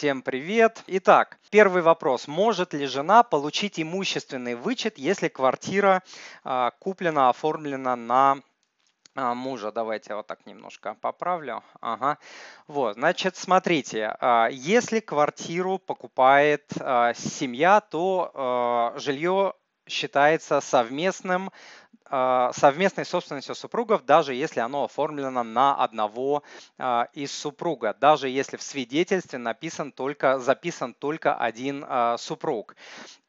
Всем привет. Итак, первый вопрос. Может ли жена получить имущественный вычет, если квартира а, куплена, оформлена на а, мужа. Давайте вот так немножко поправлю. Ага. Вот, значит, смотрите, а, если квартиру покупает семья, то жилье считается совместным совместной собственностью супругов, даже если оно оформлено на одного из супруга, даже если в свидетельстве написан только, записан только один супруг.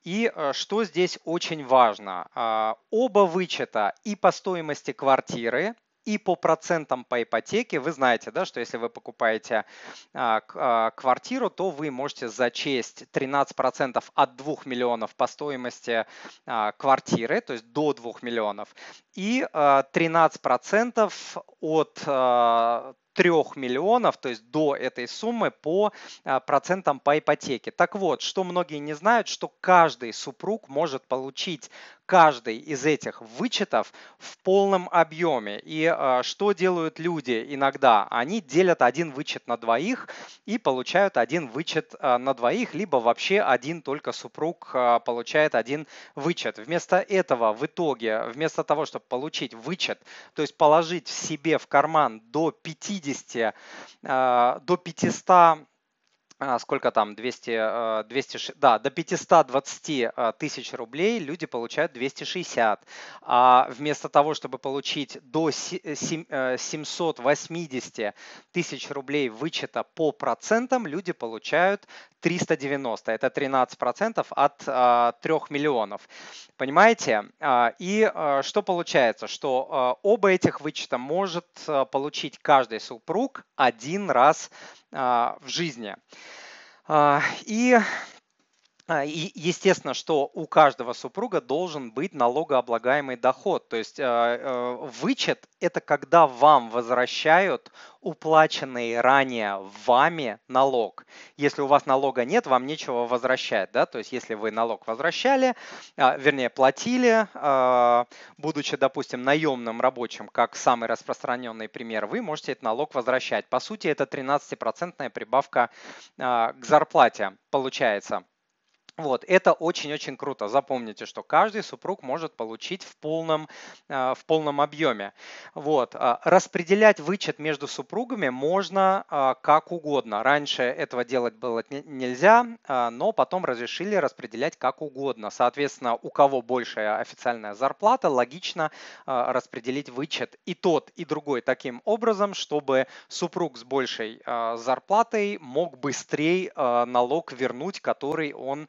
И э, что здесь очень важно? А, оба вычета и по стоимости квартиры, и по процентам по ипотеке, вы знаете, да, что если вы покупаете а, а, квартиру, то вы можете зачесть 13% от 2 миллионов по стоимости а, квартиры, то есть до 2 миллионов, и а, 13% от а, 3 миллионов, то есть до этой суммы по а, процентам по ипотеке. Так вот, что многие не знают, что каждый супруг может получить каждый из этих вычетов в полном объеме. И э, что делают люди иногда? Они делят один вычет на двоих и получают один вычет э, на двоих, либо вообще один только супруг э, получает один вычет. Вместо этого в итоге, вместо того, чтобы получить вычет, то есть положить себе в карман до 50, э, до 500 а, сколько там, 200, 200, э, да, до 520 э, тысяч рублей люди получают 260. А вместо того, чтобы получить до 780 э, тысяч рублей вычета по процентам, люди получают 390. Это 13% от 3 миллионов. Понимаете? А, и что получается? Что оба этих вычета может получить каждый супруг один раз в жизни. А, и а, и естественно, что у каждого супруга должен быть налогооблагаемый доход. То есть а, вычет – это когда вам возвращают уплаченный ранее вами налог. Если у вас налога нет, вам нечего возвращать. Да? То есть если вы налог возвращали, вернее платили, будучи, допустим, наемным рабочим, как самый распространенный пример, вы можете этот налог возвращать. По сути, это 13% прибавка к зарплате получается. Вот, это очень-очень круто. Запомните, что каждый супруг может получить в полном, а, в полном объеме. Вот. А, распределять вычет между супругами можно а, как угодно. Раньше этого делать было нельзя, но потом разрешили распределять как угодно. Соответственно, у кого большая официальная зарплата, логично распределить вычет и тот, и другой таким образом, чтобы супруг с большей зарплатой мог быстрее налог вернуть, который он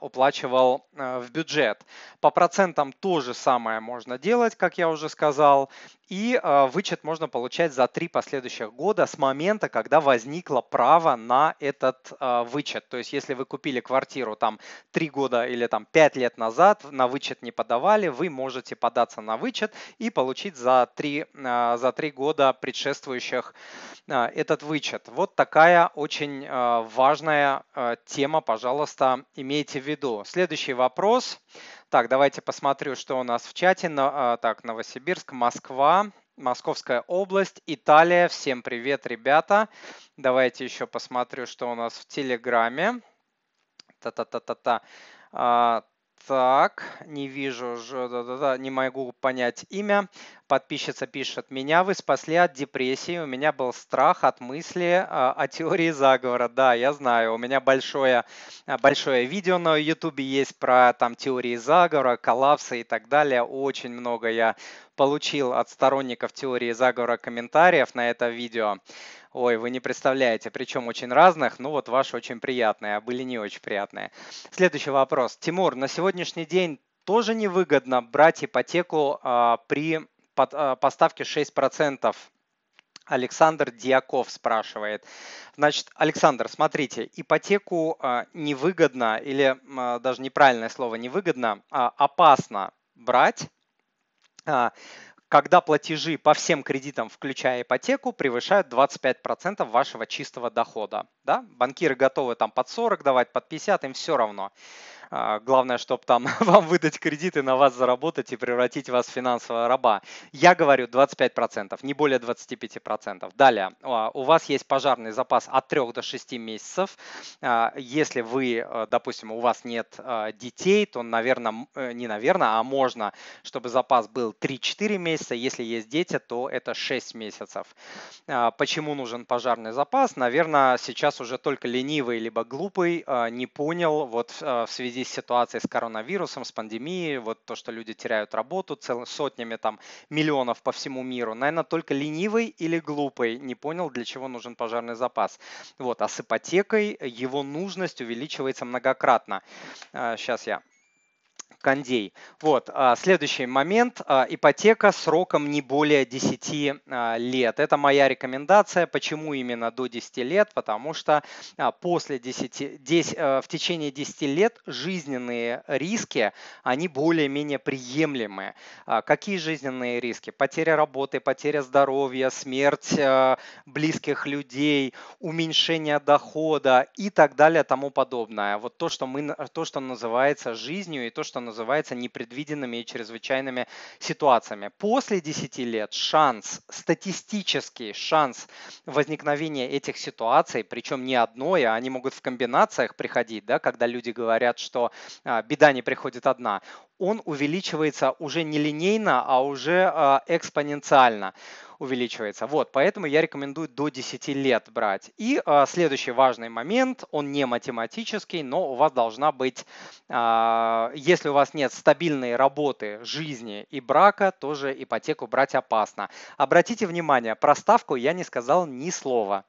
уплачивал а, в бюджет. По процентам то же самое можно делать, как я уже сказал. И а, вычет можно получать за три последующих года с момента, когда возникло право на этот вычет. То есть если вы купили квартиру там три года или там пять лет назад, на вычет не подавали, вы можете податься на вычет и получить за три, за три года предшествующих этот вычет. Вот такая очень важная тема, пожалуйста, имейте в виду. Следующий вопрос. Так, давайте посмотрю, что у нас в чате. А, так, Новосибирск, Москва, Московская область, Италия. Всем привет, ребята. Давайте еще посмотрю, что у нас в Телеграме. Та-та-та-та-та. Так, не вижу, не могу понять имя. Подписчица пишет, меня вы спасли от депрессии, у меня был страх от мысли а, о теории заговора. Да, я знаю, у меня большое, а, большое видео на YouTube есть про там теории заговора, коллапсы и так далее. Очень много я получил от сторонников теории заговора комментариев на это видео. Ой, вы не представляете, причем очень разных, ну вот ваши очень приятные, а были не очень приятные. Следующий вопрос. Тимур, на сегодняшний день тоже невыгодно брать ипотеку а, при под, а, поставке 6%? Александр Дьяков спрашивает. Значит, Александр, смотрите, ипотеку а, невыгодно или а, даже неправильное слово невыгодно, а опасно брать, когда платежи по всем кредитам, включая ипотеку, превышают 25% вашего чистого дохода. Да? Банкиры готовы там под 40 давать, под 50, им все равно. А, главное, чтобы там вам выдать кредиты, на вас заработать и превратить вас в финансового раба. Я говорю 25%, не более 25%. Далее, а, у вас есть пожарный запас от 3 до 6 месяцев. А, если вы, э, допустим, у вас нет детей, то, наверное, э, не наверное, а можно, чтобы запас был 3-4 месяца. Если есть дети, то это 6 месяцев. Почему нужен пожарный запас? Наверное, сейчас уже только ленивый либо глупый не понял вот в связи связи с ситуацией с коронавирусом, с пандемией, вот то, что люди теряют работу цел, сотнями там миллионов по всему миру, наверное, только ленивый или глупый не понял, для чего нужен пожарный запас. Вот, а с ипотекой его нужность увеличивается многократно. Сейчас а, я кондей. Вот, а, следующий момент. А, ипотека сроком не более 10 а, лет. Это моя рекомендация. Почему именно до 10 лет? Потому что после 10, 10, в течение 10 лет жизненные риски, они более-менее приемлемые. Какие жизненные риски? Потеря работы, потеря здоровья, смерть близких людей, уменьшение дохода и так далее, тому подобное. Вот то, что, мы, то, что называется жизнью и то, что называется непредвиденными и чрезвычайными ситуациями. После 10 лет шанс, статистический шанс возникновения этих ситуаций, причем не одной, а они могут в комбинациях приходить, да, когда люди говорят, что а, беда не приходит одна, он увеличивается уже не линейно, а уже а, экспоненциально увеличивается. Вот, поэтому я рекомендую до 10 лет брать. И а, следующий важный момент, он не математический, но у вас должна быть, а, если у вас нет стабильной работы, жизни и брака, тоже ипотеку брать опасно. Обратите внимание, про ставку я не сказал ни слова.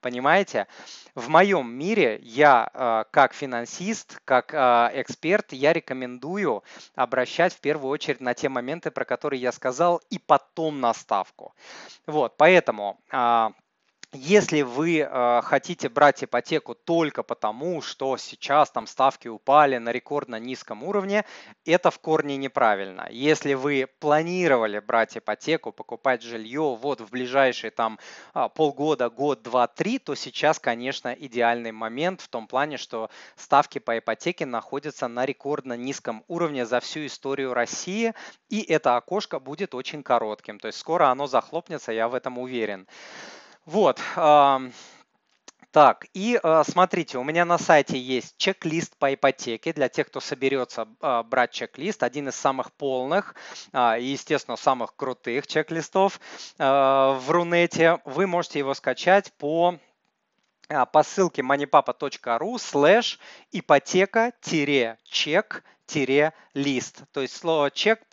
Понимаете? В моем мире я э, как финансист, как э, эксперт, я рекомендую обращать в первую очередь на те моменты, про которые я сказал, и потом на ставку. Вот, поэтому э, если вы э, хотите брать ипотеку только потому, что сейчас там ставки упали на рекордно низком уровне, это в корне неправильно. Если вы планировали брать ипотеку, покупать жилье вот в ближайшие там э, полгода, год, два, три, то сейчас, конечно, идеальный момент в том плане, что ставки по ипотеке находятся на рекордно низком уровне за всю историю России, и это окошко будет очень коротким. То есть скоро оно захлопнется, я в этом уверен. Вот. Так, и э, смотрите, у меня на сайте есть чек-лист по ипотеке для тех, кто соберется э, брать чек-лист. Один из самых полных э, и, естественно, самых крутых чек-листов в Рунете. Вы можете его скачать по по ссылке moneypapa.ru slash ипотека-чек лист. То есть слово чек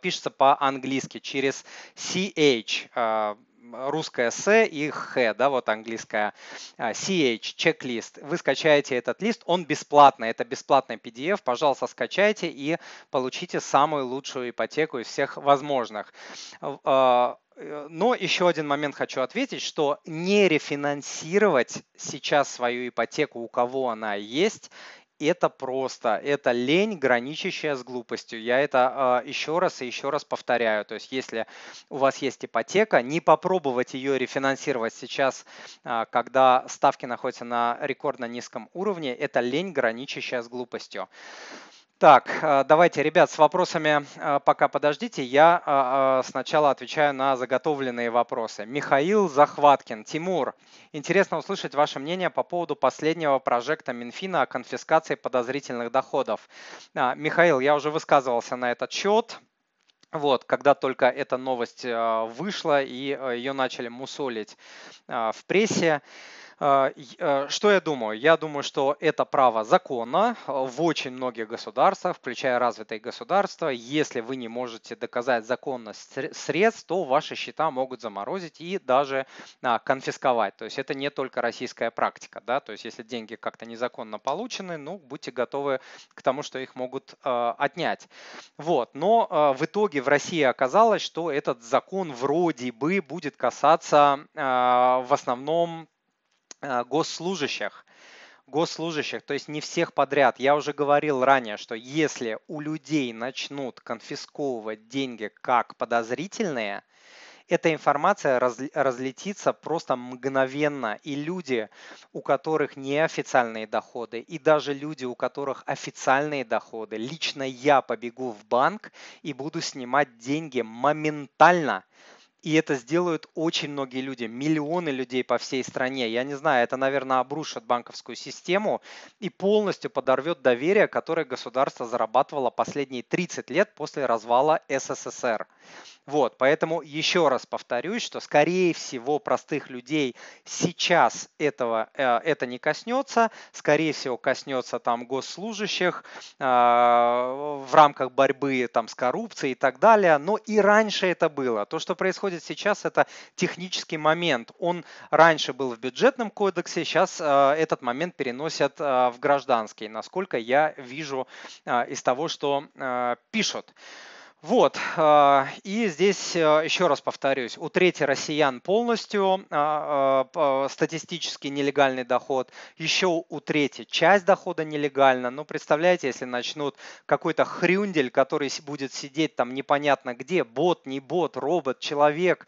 пишется по-английски через CH русское С и Х, да, вот английская CH, чек-лист. Вы скачаете этот лист, он бесплатный, это бесплатный PDF, пожалуйста, скачайте и получите самую лучшую ипотеку из всех возможных. А, но еще один момент хочу ответить, что не рефинансировать сейчас свою ипотеку, у кого она есть, это просто, это лень, граничащая с глупостью. Я это э, еще раз и еще раз повторяю. То есть, если у вас есть ипотека, не попробовать ее рефинансировать сейчас, э, когда ставки находятся на рекордно низком уровне, это лень, граничащая с глупостью. Так, э, давайте, ребят, с вопросами э, пока подождите. Я э, сначала отвечаю на заготовленные вопросы. Михаил Захваткин. Тимур, интересно услышать ваше мнение по поводу последнего прожекта Минфина о конфискации подозрительных доходов. Михаил, я уже высказывался на этот счет. Вот, когда только эта новость вышла и ее начали мусолить в прессе. А, э, что я думаю? Я думаю, что это право закона в очень многих государствах, включая развитые государства. Если вы не можете доказать законность средств, то ваши счета могут заморозить и даже а, конфисковать. То есть это не только российская практика. Да? То есть если деньги как-то незаконно получены, ну, будьте готовы к тому, что их могут э, отнять. Вот. Но э, в итоге в России оказалось, что этот закон вроде бы будет касаться э, в основном Э, госслужащих, госслужащих, то есть не всех подряд. Я уже говорил ранее, что если у людей начнут конфисковывать деньги как подозрительные, эта информация разлетится просто мгновенно, и люди, у которых неофициальные доходы, и даже люди, у которых официальные доходы, лично я побегу в банк и буду снимать деньги моментально – и это сделают очень многие люди, миллионы людей по всей стране. Я не знаю, это, наверное, обрушит банковскую систему и полностью подорвет доверие, которое государство зарабатывало последние 30 лет после развала СССР. Вот, поэтому еще раз повторюсь, что скорее всего простых людей сейчас этого, э, это не коснется, скорее всего коснется там госслужащих э, в рамках борьбы там с коррупцией и так далее, но и раньше это было. То, что происходит сейчас, это технический момент. Он раньше был в бюджетном кодексе, сейчас э, этот момент переносят в гражданский, насколько я вижу из того, что пишут. Вот, а, и здесь а, еще раз повторюсь, у трети россиян полностью а, статистически нелегальный доход, еще у трети часть дохода нелегально. Ну, представляете, если начнут какой-то хрюндель, который будет сидеть там непонятно где, бот, не бот, робот, человек,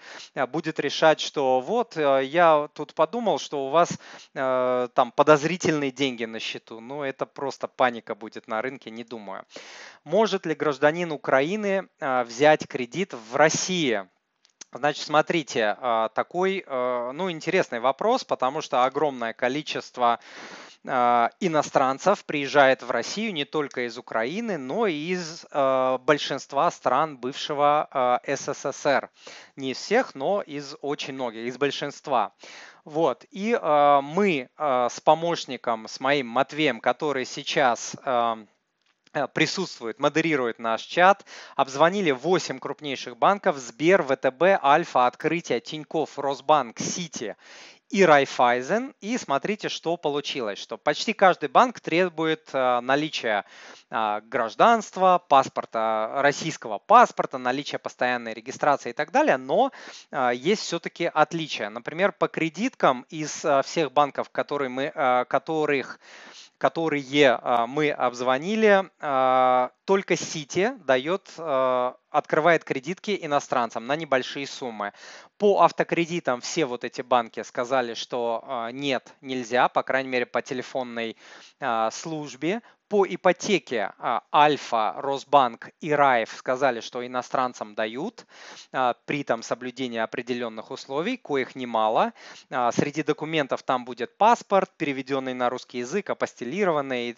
будет решать, что вот, я тут подумал, что у вас там подозрительные деньги на счету. Ну, это просто паника будет на рынке, не думаю. Может ли гражданин Украины а, взять кредит в России? Значит, смотрите, а, такой, а, ну, интересный вопрос, потому что огромное количество иностранцев приезжает в Россию не только из Украины, но и из большинства стран бывшего СССР. Не из всех, но из очень многих, из большинства. Вот, и мы с помощником, с моим Матвеем, который сейчас присутствует, модерирует наш чат. Обзвонили 8 крупнейших банков. Сбер, ВТБ, Альфа, Открытие, Тиньков, Росбанк, Сити и Райфайзен. И смотрите, что получилось. Что почти каждый банк требует э, наличия э, гражданства, паспорта, российского паспорта, наличия постоянной регистрации и так далее. Но есть все-таки отличия. Например, по кредиткам из всех банков, которые мы, которых которые а, мы обзвонили, а, только Сити дает, а, открывает кредитки иностранцам на небольшие суммы. По автокредитам все вот эти банки сказали, что нет, нельзя, по крайней мере по телефонной службе по ипотеке а, Альфа, Росбанк и Раев сказали, что иностранцам дают а, при там соблюдении определенных условий, коих немало. А, среди документов там будет паспорт, переведенный на русский язык, апостелированный,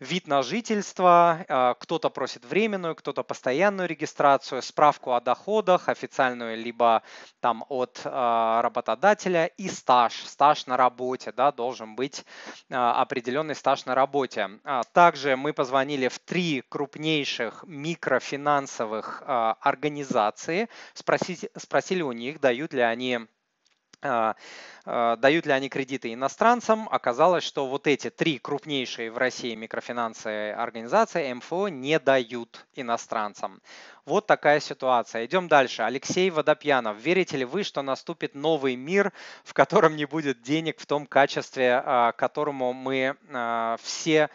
вид на жительство, кто-то просит временную, кто-то постоянную регистрацию, справку о доходах, официальную либо там от работодателя и стаж, стаж на работе, да, должен быть определенный стаж на работе. Также мы позвонили в три крупнейших микрофинансовых а, организации, спросили, спросили у них, дают ли они а, а, дают ли они кредиты иностранцам. Оказалось, что вот эти три крупнейшие в России микрофинансовые организации МФО не дают иностранцам. Вот такая ситуация. Идем дальше. Алексей Водопьянов. Верите ли вы, что наступит новый мир, в котором не будет денег в том качестве, к которому мы все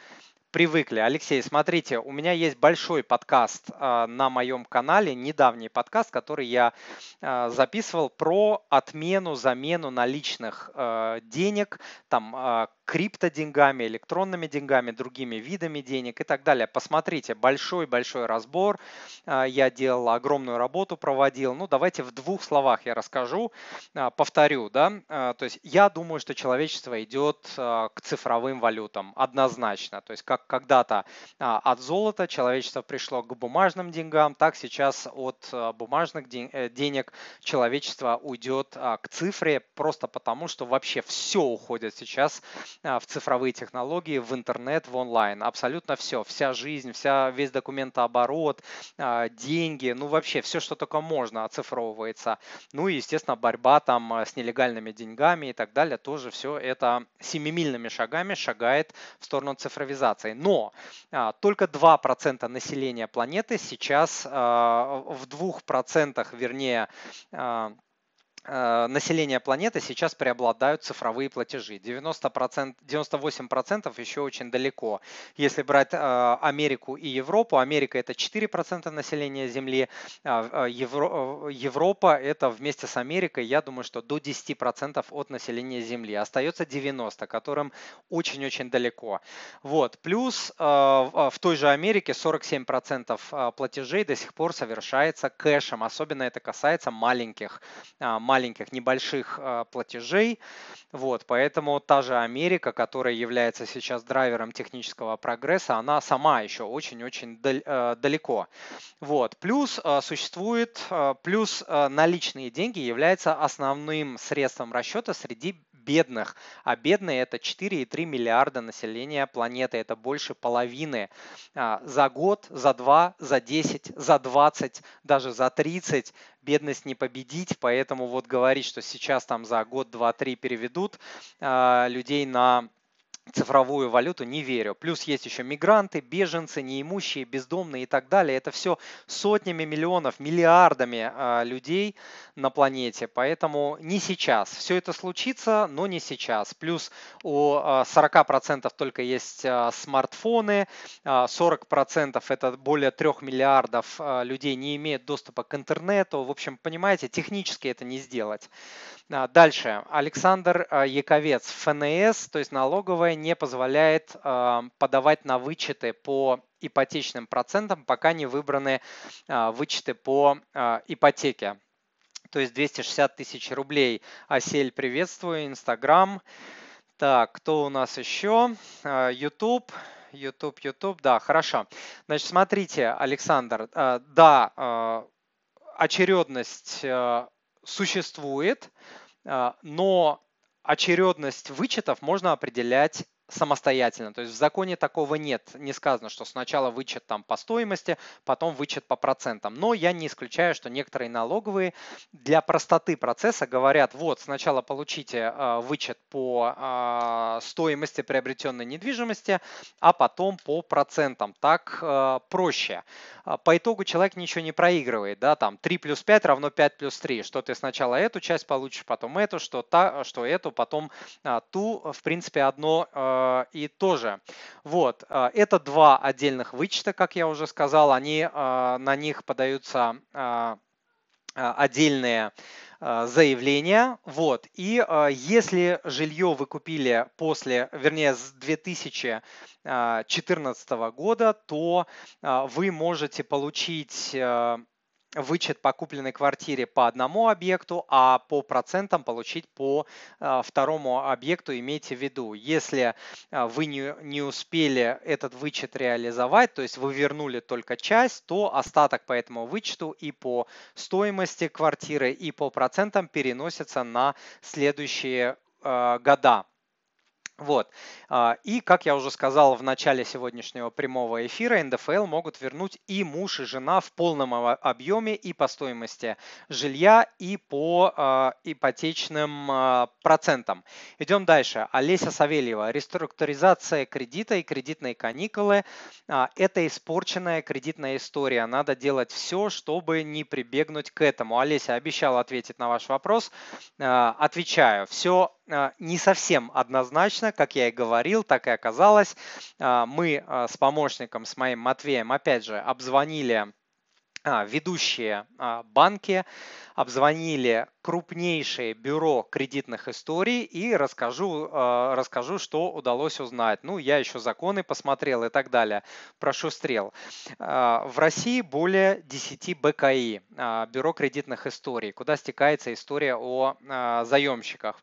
привыкли. Алексей, смотрите, у меня есть большой подкаст э, на моем канале, недавний подкаст, который я э, записывал про отмену, замену наличных э, денег, там криптоденьгами, электронными деньгами, другими видами денег и так далее. Посмотрите, большой-большой разбор. Я делал огромную работу, проводил. Ну, давайте в двух словах я расскажу, повторю. Да? То есть я думаю, что человечество идет к цифровым валютам однозначно. То есть как когда-то а, от золота человечество пришло к бумажным деньгам, так сейчас от а, бумажных э, денег человечество уйдет а, к цифре, просто потому что вообще все уходит сейчас в цифровые технологии, в интернет, в онлайн. Абсолютно все, вся жизнь, вся, весь документооборот, деньги, ну вообще все, что только можно, оцифровывается. Ну и, естественно, борьба там с нелегальными деньгами и так далее, тоже все это семимильными шагами шагает в сторону цифровизации. Но а, только 2% населения планеты сейчас а, в 2%, вернее, а, населения планеты сейчас преобладают цифровые платежи. 90%, 98% еще очень далеко. Если брать э, Америку и Европу, Америка это 4% населения Земли, а, э, Евро, Европа это вместе с Америкой, я думаю, что до 10% от населения Земли. Остается 90%, которым очень-очень далеко. Вот. Плюс в той же Америке 47% платежей до сих пор совершается кэшем. Особенно это касается маленьких, маленьких маленьких, небольших а, платежей. Вот, поэтому та же Америка, которая является сейчас драйвером технического прогресса, она сама еще очень-очень а, далеко. Вот. Плюс а, существует, плюс наличные деньги являются основным средством расчета среди бедных, а бедные это 4,3 миллиарда населения планеты, это больше половины. За год, за два, за 10, за 20, даже за 30 бедность не победить, поэтому вот говорить, что сейчас там за год, два, три переведут людей на цифровую валюту не верю. Плюс есть еще мигранты, беженцы, неимущие, бездомные и так далее. Это все сотнями миллионов, миллиардами э, людей на планете. Поэтому не сейчас. Все это случится, но не сейчас. Плюс у э, 40% только есть э, смартфоны, э, 40% это более 3 миллиардов э, людей не имеют доступа к интернету. В общем, понимаете, технически это не сделать. Дальше. Александр Яковец. ФНС, то есть налоговая, не позволяет подавать на вычеты по ипотечным процентам, пока не выбраны вычеты по ипотеке. То есть 260 тысяч рублей. Асель, приветствую. Инстаграм. Так, кто у нас еще? YouTube. YouTube, YouTube, да, хорошо. Значит, смотрите, Александр, да, очередность существует, но очередность вычетов можно определять самостоятельно. То есть в законе такого нет. Не сказано, что сначала вычет там по стоимости, потом вычет по процентам. Но я не исключаю, что некоторые налоговые для простоты процесса говорят, вот сначала получите э, вычет по э, стоимости приобретенной недвижимости, а потом по процентам. Так э, проще. По итогу человек ничего не проигрывает. Да? Там 3 плюс 5 равно 5 плюс 3. Что ты сначала эту часть получишь, потом эту, что, та, что эту, потом ту. В принципе, одно Э, и тоже. Вот, э, это два отдельных вычета, как я уже сказал, они, э, на них подаются отдельные заявления. Вот. И если жилье вы купили после, вернее, с 2014 года, то вы можете получить вычет по купленной квартире по одному объекту, а по процентам получить по а, второму объекту. Имейте в виду, если а, вы не, не успели этот вычет реализовать, то есть вы вернули только часть, то остаток по этому вычету и по стоимости квартиры, и по процентам переносится на следующие а, года. Вот. А, и, как я уже сказал в начале сегодняшнего прямого эфира, НДФЛ могут вернуть и муж, и жена в полном объеме и по стоимости жилья, и по а, ипотечным а, процентам. Идем дальше. Олеся Савельева. Реструктуризация кредита и кредитные каникулы – это испорченная кредитная история. Надо делать все, чтобы не прибегнуть к этому. Олеся обещала ответить на ваш вопрос. Отвечаю. Все не совсем однозначно, как я и говорил, так и оказалось. А, мы а, с помощником, с моим Матвеем, опять же, обзвонили ведущие банки, обзвонили крупнейшее бюро кредитных историй и расскажу, э, расскажу, что удалось узнать. Ну, я еще законы посмотрел и так далее, прошустрел. Э, в России более 10 БКИ, э, бюро кредитных историй, куда стекается история о заемщиках.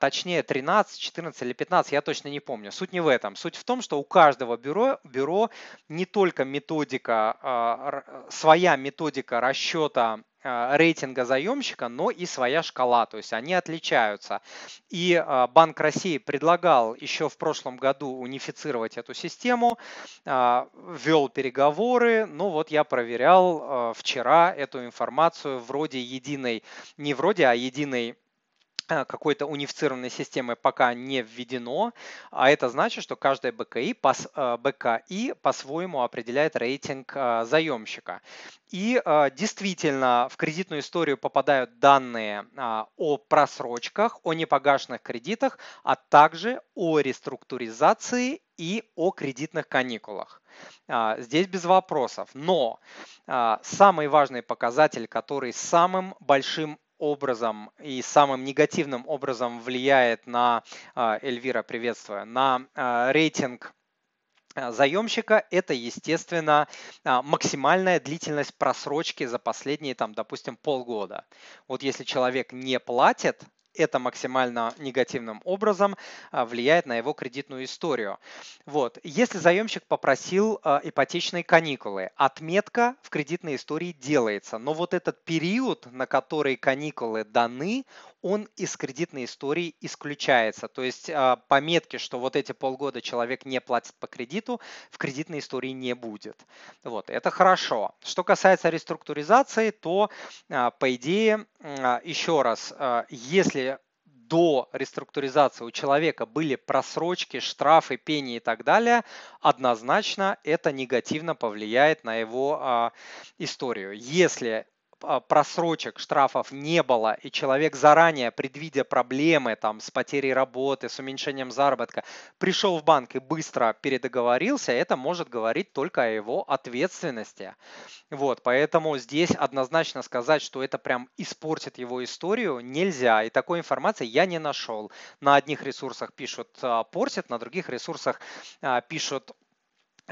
Точнее, 13, 14 или 15, я точно не помню. Суть не в этом. Суть в том, что у каждого бюро, бюро не только методика, своя методика расчета а, рейтинга заемщика, но и своя шкала, то есть они отличаются. И а, Банк России предлагал еще в прошлом году унифицировать эту систему, а, вел переговоры, но вот я проверял вчера эту информацию вроде единой, не вроде, а единой какой-то унифицированной системы пока не введено, а это значит, что каждая БКИ, по, э, БКИ по-своему определяет рейтинг э, заемщика. И действительно в кредитную историю попадают данные о просрочках, о непогашенных кредитах, а также о реструктуризации и о кредитных каникулах. Здесь без вопросов. Но самый важный показатель, который самым большим образом и самым негативным образом влияет на, а, Эльвира, приветствую, на а, рейтинг а, заемщика это, естественно, максимальная длительность просрочки за последние, там, допустим, полгода. Вот если человек не платит, это максимально негативным образом а, влияет на его кредитную историю. Вот. Если заемщик попросил а, ипотечные каникулы, отметка в кредитной истории делается, но вот этот период, на который каникулы даны, он из кредитной истории исключается. То есть а, пометки, что вот эти полгода человек не платит по кредиту, в кредитной истории не будет. Вот, это хорошо. Что касается реструктуризации, то а, по идее, а, еще раз, если до реструктуризации у человека были просрочки, штрафы, пени и так далее, однозначно это негативно повлияет на его историю. Если а, просрочек, штрафов не было, и человек заранее, предвидя проблемы там, с потерей работы, с уменьшением заработка, пришел в банк и быстро передоговорился, это может говорить только о его ответственности. Вот, поэтому здесь однозначно сказать, что это прям испортит его историю, нельзя. И такой информации я не нашел. На одних ресурсах пишут а, портит, на других ресурсах а, пишут а,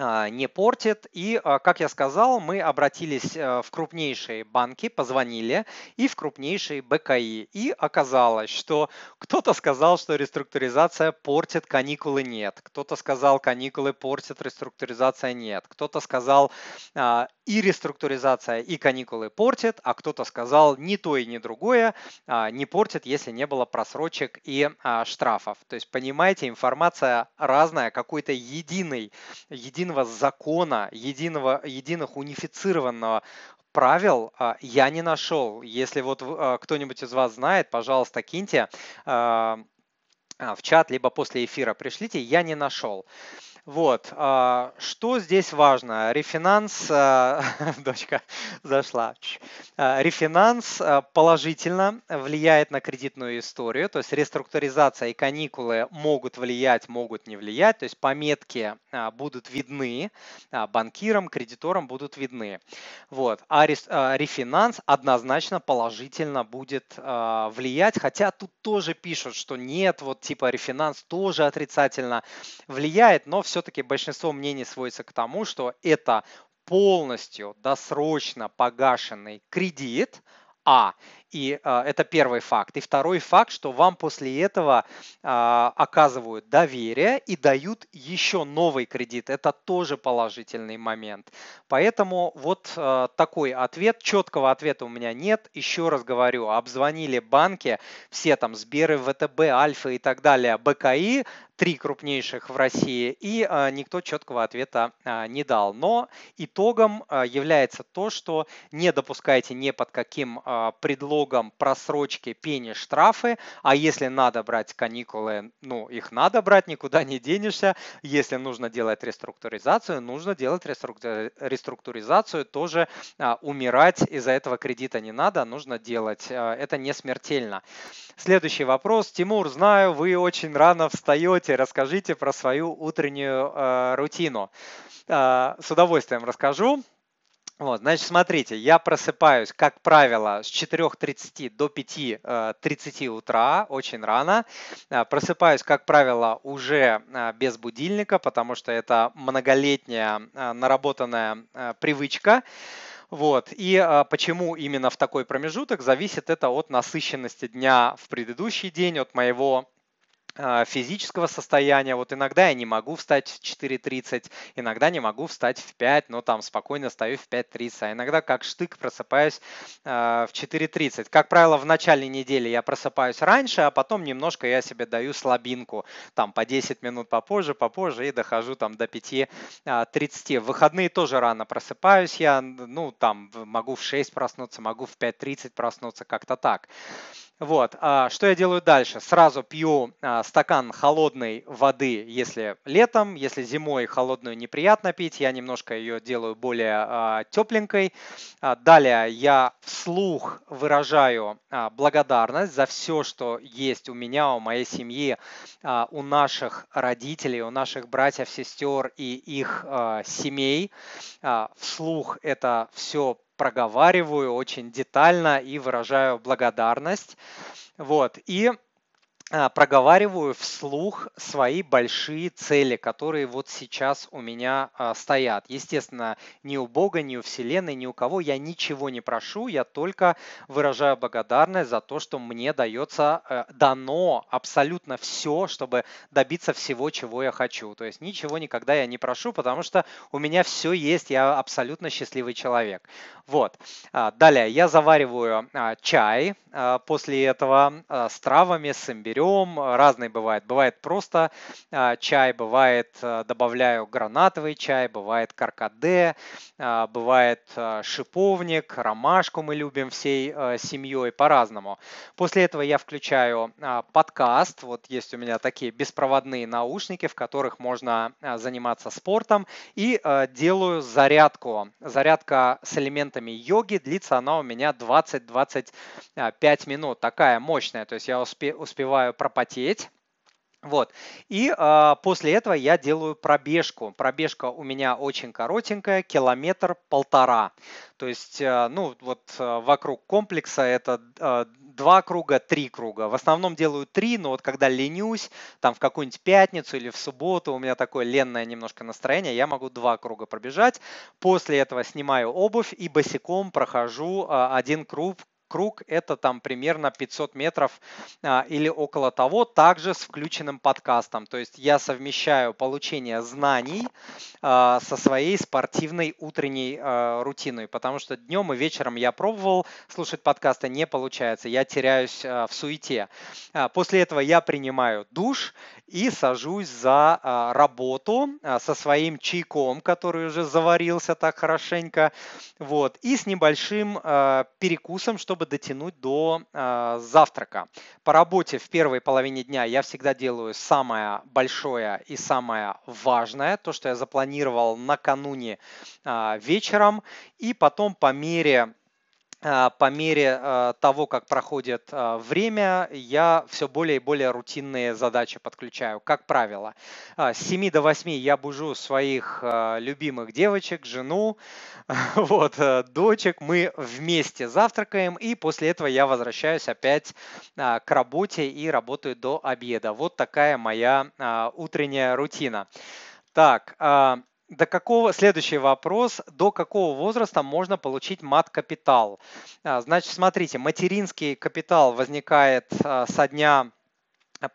не портит. И, а, как я сказал, мы обратились э, в крупнейшие банки, позвонили и в крупнейшие БКИ. И оказалось, что кто-то сказал, что реструктуризация портит, каникулы нет. Кто-то сказал, каникулы портят, реструктуризация нет. Кто-то сказал, а, и реструктуризация, и каникулы портят, а кто-то сказал, ни то и ни другое не портит, если не было просрочек и штрафов. То есть, понимаете, информация разная, какой-то единый, единого закона, единого, единых унифицированного правил а, я не нашел. Если вот а, кто-нибудь из вас знает, пожалуйста, киньте а, в чат, либо после эфира пришлите, я не нашел. Вот, а, что здесь важно? Рефинанс, а, дочка зашла, а, рефинанс положительно влияет на кредитную историю, то есть реструктуризация и каникулы могут влиять, могут не влиять, то есть пометки будут видны, банкирам, кредиторам будут видны. Вот, а рефинанс однозначно положительно будет влиять, хотя тут тоже пишут, что нет, вот типа рефинанс тоже отрицательно влияет, но все все-таки большинство мнений сводится к тому, что это полностью досрочно погашенный кредит, а. И э, это первый факт. И второй факт, что вам после этого э, оказывают доверие и дают еще новый кредит. Это тоже положительный момент. Поэтому вот э, такой ответ. Четкого ответа у меня нет. Еще раз говорю, обзвонили банки, все там Сберы, ВТБ, Альфа и так далее, БКИ, три крупнейших в России, и а, никто четкого ответа а, не дал. Но итогом а, является то, что не допускайте ни под каким предлогом просрочки, пени, штрафы, а если надо брать каникулы, ну, их надо брать, никуда не денешься. Если нужно делать реструктуризацию, нужно делать реструктуризацию, тоже умирать из-за этого кредита не надо, нужно делать. Это не смертельно. Следующий вопрос. Тимур, знаю, вы очень рано встаете, Давайте расскажите про свою утреннюю э, рутину. Э, с удовольствием расскажу. Вот, значит, смотрите, я просыпаюсь, как правило, с 4.30 до 5.30 утра, очень рано. Э, просыпаюсь, как правило, уже э, без будильника, потому что это многолетняя э, наработанная привычка. Вот. И а, почему именно в такой промежуток, зависит это от насыщенности дня в предыдущий день, от моего физического состояния. Вот иногда я не могу встать в 4.30, иногда не могу встать в 5, но там спокойно стою в 5.30, а иногда как штык просыпаюсь э, в 4.30. Как правило, в начале недели я просыпаюсь раньше, а потом немножко я себе даю слабинку, там по 10 минут попозже, попозже и дохожу там до 5.30. В выходные тоже рано просыпаюсь я, ну там могу в 6 проснуться, могу в 5.30 проснуться, как-то так. Вот, а что я делаю дальше? Сразу пью а, стакан холодной воды, если летом, если зимой холодную неприятно пить, я немножко ее делаю более а, тепленькой. Далее я вслух выражаю благодарность за все, что есть у меня, у моей семьи, у наших родителей, у наших братьев, сестер и их семей. Вслух это все проговариваю очень детально и выражаю благодарность. Вот. И а, проговариваю вслух свои большие цели, которые вот сейчас у меня а, стоят. Естественно, ни у Бога, ни у Вселенной, ни у кого я ничего не прошу, я только выражаю благодарность за то, что мне дается, э, дано абсолютно все, чтобы добиться всего, чего я хочу. То есть ничего никогда я не прошу, потому что у меня все есть, я абсолютно счастливый человек. Вот. А, далее я завариваю чай после этого с травами, с имбирем, берем, разный бывает. Бывает просто а, чай, бывает а, добавляю гранатовый чай, бывает каркаде, а, бывает шиповник, ромашку мы любим всей семьей по-разному. После этого я включаю подкаст, вот есть у меня такие беспроводные наушники, в которых можно заниматься спортом и делаю зарядку. Зарядка с элементами йоги, длится она у меня 20-25 минут, такая мощная, то есть я успеваю пропотеть. Вот. И э, после этого я делаю пробежку. Пробежка у меня очень коротенькая, километр полтора. То есть, э, ну, вот э, вокруг комплекса это э, два круга, три круга. В основном делаю три, но вот когда ленюсь, там в какую-нибудь пятницу или в субботу, у меня такое ленное немножко настроение, я могу два круга пробежать. После этого снимаю обувь и босиком прохожу один круг, круг это там примерно 500 метров а, или около того, также с включенным подкастом. То есть я совмещаю получение знаний а, со своей спортивной утренней а, рутиной, потому что днем и вечером я пробовал слушать подкасты, не получается, я теряюсь а, в суете. А, после этого я принимаю душ и сажусь за а, работу а, со своим чайком, который уже заварился так хорошенько, вот, и с небольшим а, перекусом, чтобы чтобы дотянуть до э, завтрака. По работе в первой половине дня я всегда делаю самое большое и самое важное, то, что я запланировал накануне э, вечером, и потом по мере по мере а, того, как проходит а, время, я все более и более рутинные задачи подключаю. Как правило, с 7 до 8 я бужу своих любимых девочек, жену, вот, дочек. Мы вместе завтракаем, и после этого я возвращаюсь опять к работе и работаю до обеда. Вот такая моя утренняя рутина. Так, до какого, следующий вопрос, до какого возраста можно получить мат-капитал? А, значит, смотрите, материнский капитал возникает а, со дня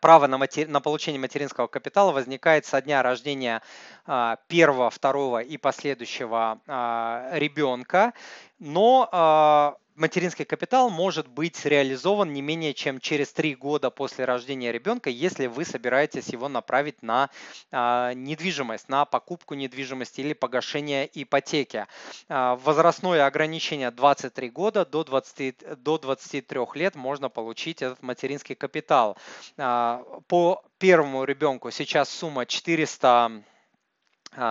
право на, матери, на получение материнского капитала возникает со дня рождения а, первого, второго и последующего ребенка, но материнский капитал может быть реализован не менее чем через три года после рождения ребенка, если вы собираетесь его направить на а, недвижимость, на покупку недвижимости или погашение ипотеки. А, возрастное ограничение 23 года до, 20, до 23 лет можно получить этот материнский капитал. А, по первому ребенку сейчас сумма 400 а,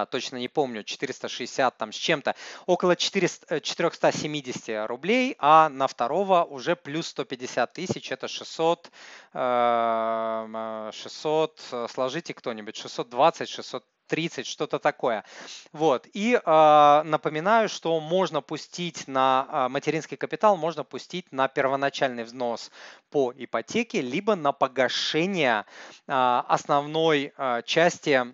точно не помню, 460 там с чем-то, около 400, 470 э, рублей, а на второго уже плюс 150 тысяч, это 600, 600, эм, э, сложите кто-нибудь, 620, 600 30, что-то такое. Вот. И э, напоминаю, что можно пустить на э, материнский капитал, можно пустить на первоначальный взнос по ипотеке, либо на погашение э, основной э, части а,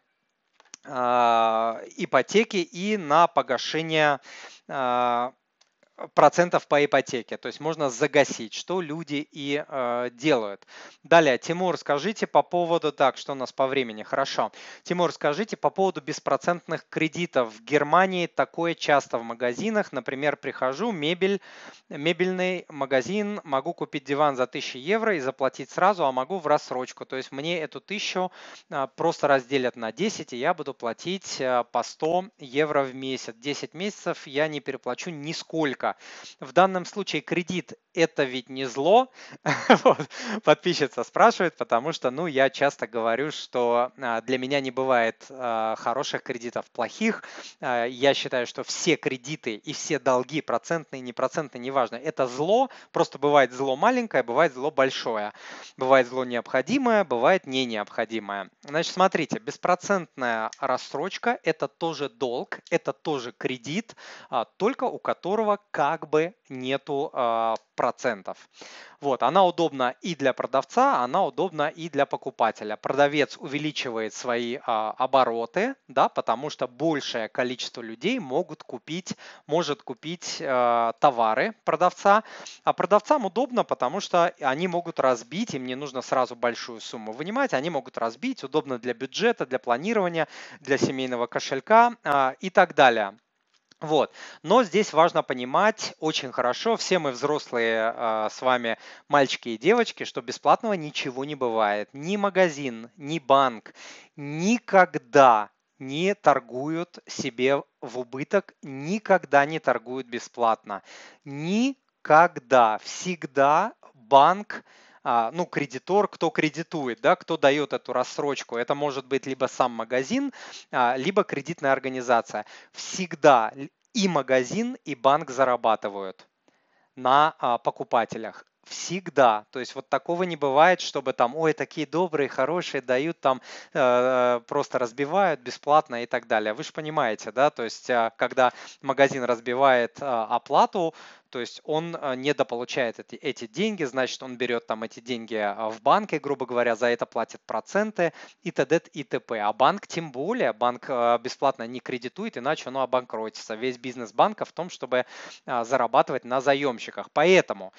ипотеки и на погашение а, процентов по ипотеке, то есть можно загасить, что люди и э, делают. Далее, Тимур, скажите по поводу, так, что у нас по времени, хорошо. Тимур, скажите по поводу беспроцентных кредитов. В Германии такое часто в магазинах, например, прихожу, мебель, мебельный магазин, могу купить диван за 1000 евро и заплатить сразу, а могу в рассрочку, то есть мне эту 1000 э, просто разделят на 10, и я буду платить э, по 100 евро в месяц. 10 месяцев я не переплачу нисколько в данном случае кредит это ведь не зло. вот. Подписчица спрашивает, потому что, ну, я часто говорю, что а, для меня не бывает а, хороших кредитов, плохих. А, я считаю, что все кредиты и все долги, процентные, непроцентные, неважно, это зло. Просто бывает зло маленькое, бывает зло большое. Бывает зло необходимое, бывает не необходимое. Значит, смотрите, беспроцентная рассрочка – это тоже долг, это тоже кредит, только у которого как бы нету процентов. Вот, она удобна и для продавца, она удобна и для покупателя. Продавец увеличивает свои а, обороты, да, потому что большее количество людей могут купить, может купить а, товары продавца. А продавцам удобно, потому что они могут разбить, им не нужно сразу большую сумму вынимать, они могут разбить, удобно для бюджета, для планирования, для семейного кошелька а, и так далее. Вот. Но здесь важно понимать очень хорошо, все мы взрослые э, с вами мальчики и девочки, что бесплатного ничего не бывает. Ни магазин, ни банк никогда не торгуют себе в убыток, никогда не торгуют бесплатно. Никогда. Всегда банк ну, кредитор, кто кредитует, да, кто дает эту рассрочку. Это может быть либо сам магазин, а, либо кредитная организация. Всегда и магазин, и банк зарабатывают на а, покупателях всегда. То есть вот такого не бывает, чтобы там, ой, такие добрые, хорошие, дают там, э, просто разбивают бесплатно и так далее. Вы же понимаете, да, то есть э, когда магазин разбивает э, оплату, то есть он э, недополучает эти, эти деньги, значит, он берет там эти деньги э, в банке, грубо говоря, за это платит проценты и т.д. и т.п. А банк тем более, банк э, бесплатно не кредитует, иначе он обанкротится. Весь бизнес банка в том, чтобы зарабатывать на заемщиках. Поэтому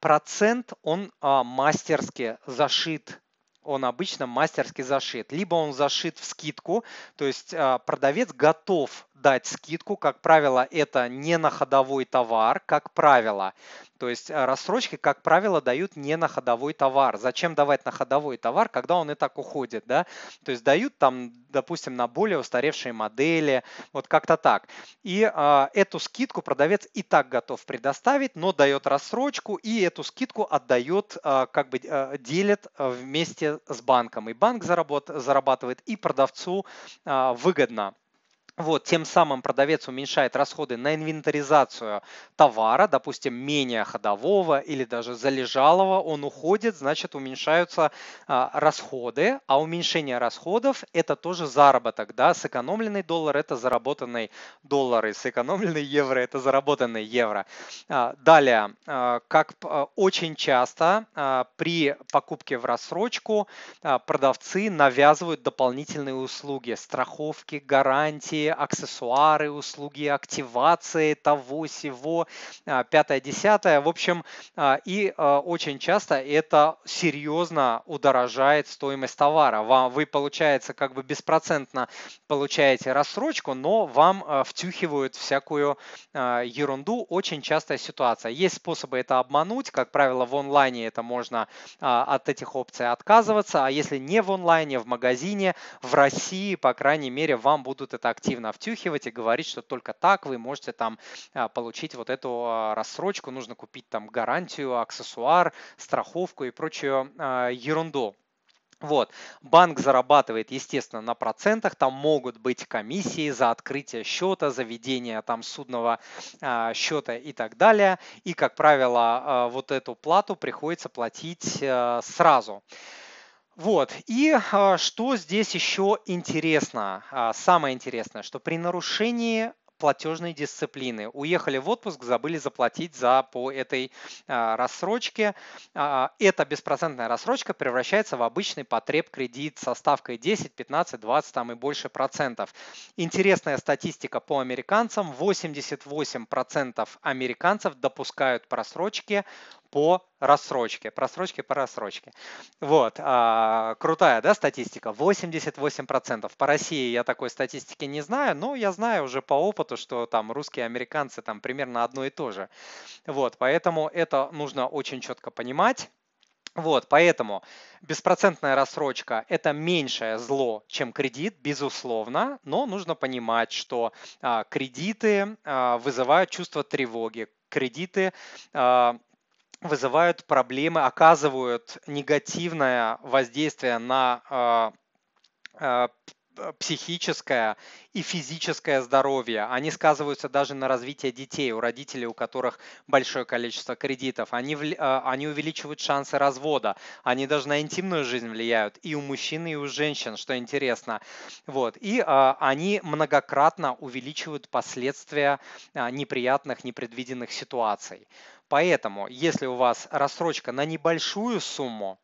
процент, он мастерски зашит он обычно мастерски зашит. Либо он зашит в скидку, то есть продавец готов дать скидку. Как правило, это не на ходовой товар, как правило. То есть э, рассрочки, как правило, дают не на ходовой товар. Зачем давать на ходовой товар, когда он и так уходит, да? То есть дают там, допустим, на более устаревшие модели, вот как-то так. И э, эту скидку продавец и так готов предоставить, но дает рассрочку и эту скидку отдает, э, как бы э, делит э, вместе с банком. И банк заработ, зарабатывает, и продавцу э, выгодно. Вот, тем самым продавец уменьшает расходы на инвентаризацию товара, допустим, менее ходового или даже залежалого, он уходит, значит, уменьшаются а, расходы, а уменьшение расходов – это тоже заработок, да, сэкономленный доллар – это заработанный доллар, и сэкономленный евро – это заработанный евро. А, далее, а, как а, очень часто а, при покупке в рассрочку а, продавцы навязывают дополнительные услуги, страховки, гарантии, аксессуары, услуги активации того, сего, а, пятое, десятое. В общем, а, и а, очень часто это серьезно удорожает стоимость товара. Вам, вы, получается, как бы беспроцентно получаете рассрочку, но вам втюхивают всякую ерунду. Очень частая ситуация. Есть способы это обмануть. Как правило, в онлайне это можно от этих опций отказываться. А если не в онлайне, в магазине, в России, по крайней мере, вам будут это активно активно втюхивать и говорить, что только так вы можете там а, получить вот эту а, рассрочку, нужно купить там гарантию, аксессуар, страховку и прочую а, ерунду. Вот. Банк зарабатывает, естественно, на процентах. Там могут быть комиссии за открытие счета, за ведение там судного э, счета и так далее. И, как правило, э, вот эту плату приходится платить э, сразу. Вот, и а, что здесь еще интересно, а, самое интересное, что при нарушении платежной дисциплины. Уехали в отпуск, забыли заплатить за по этой а, рассрочке. А, эта беспроцентная рассрочка превращается в обычный потреб кредит со ставкой 10, 15, 20 там и больше процентов. Интересная статистика по американцам. 88% американцев допускают просрочки по рассрочке, просрочки по рассрочке. Вот, а, крутая, да, статистика, 88%. По России я такой статистики не знаю, но я знаю уже по опыту, что там русские, американцы там примерно одно и то же. Вот, поэтому это нужно очень четко понимать. Вот, поэтому беспроцентная рассрочка – это меньшее зло, чем кредит, безусловно, но нужно понимать, что а, кредиты а, вызывают чувство тревоги, кредиты а, вызывают проблемы, оказывают негативное воздействие на Э, психическое и физическое здоровье. Они сказываются даже на развитии детей, у родителей, у которых большое количество кредитов. Они, э, они увеличивают шансы развода. Они даже на интимную жизнь влияют и у мужчин, и у женщин, что интересно. Вот. И а, они многократно увеличивают последствия а, неприятных, непредвиденных ситуаций. Поэтому, если у вас рассрочка на небольшую сумму,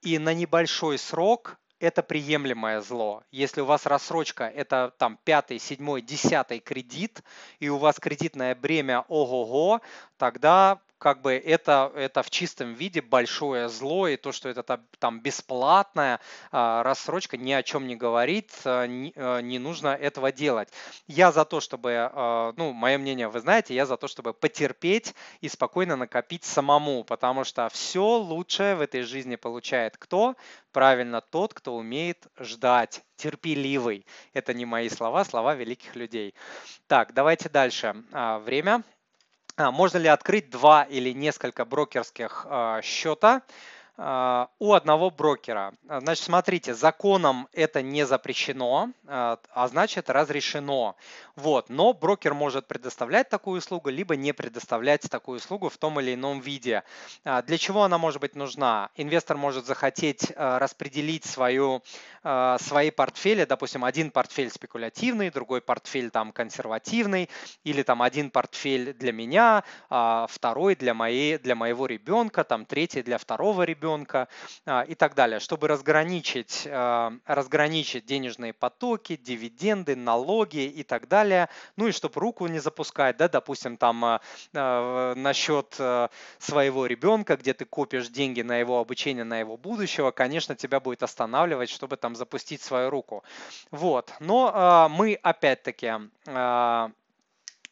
и на небольшой срок это приемлемое зло. Если у вас рассрочка это там пятый, седьмой, десятый кредит, и у вас кредитное бремя ого-го, тогда как бы это, это в чистом виде большое зло, и то, что это там, бесплатная а, рассрочка, ни о чем не говорит, а, не, а, не нужно этого делать. Я за то, чтобы, ну, мое мнение, вы знаете, я за то, чтобы потерпеть и спокойно накопить самому, потому что все лучшее в этой жизни получает кто? Правильно, тот, кто умеет ждать, терпеливый. Это не мои слова, слова великих людей. Так, давайте дальше. Время. А, можно ли открыть два или несколько брокерских а, счета у одного брокера. А, значит, смотрите, законом это не запрещено, а, а значит разрешено. Вот. Но брокер может предоставлять такую услугу, либо не предоставлять такую услугу в том или ином виде. Для чего она может быть нужна? Инвестор может захотеть распределить свою, свои портфели, допустим, один портфель спекулятивный, другой портфель там консервативный, или там один портфель для меня, второй для, моей, для моего ребенка, там третий для второго ребенка ребенка а, и так далее, чтобы разграничить, а, разграничить денежные потоки, дивиденды, налоги и так далее, ну и чтобы руку не запускать, да, допустим, там а, на счет своего ребенка, где ты копишь деньги на его обучение, на его будущего, конечно, тебя будет останавливать, чтобы там запустить свою руку. Вот, но мы опять-таки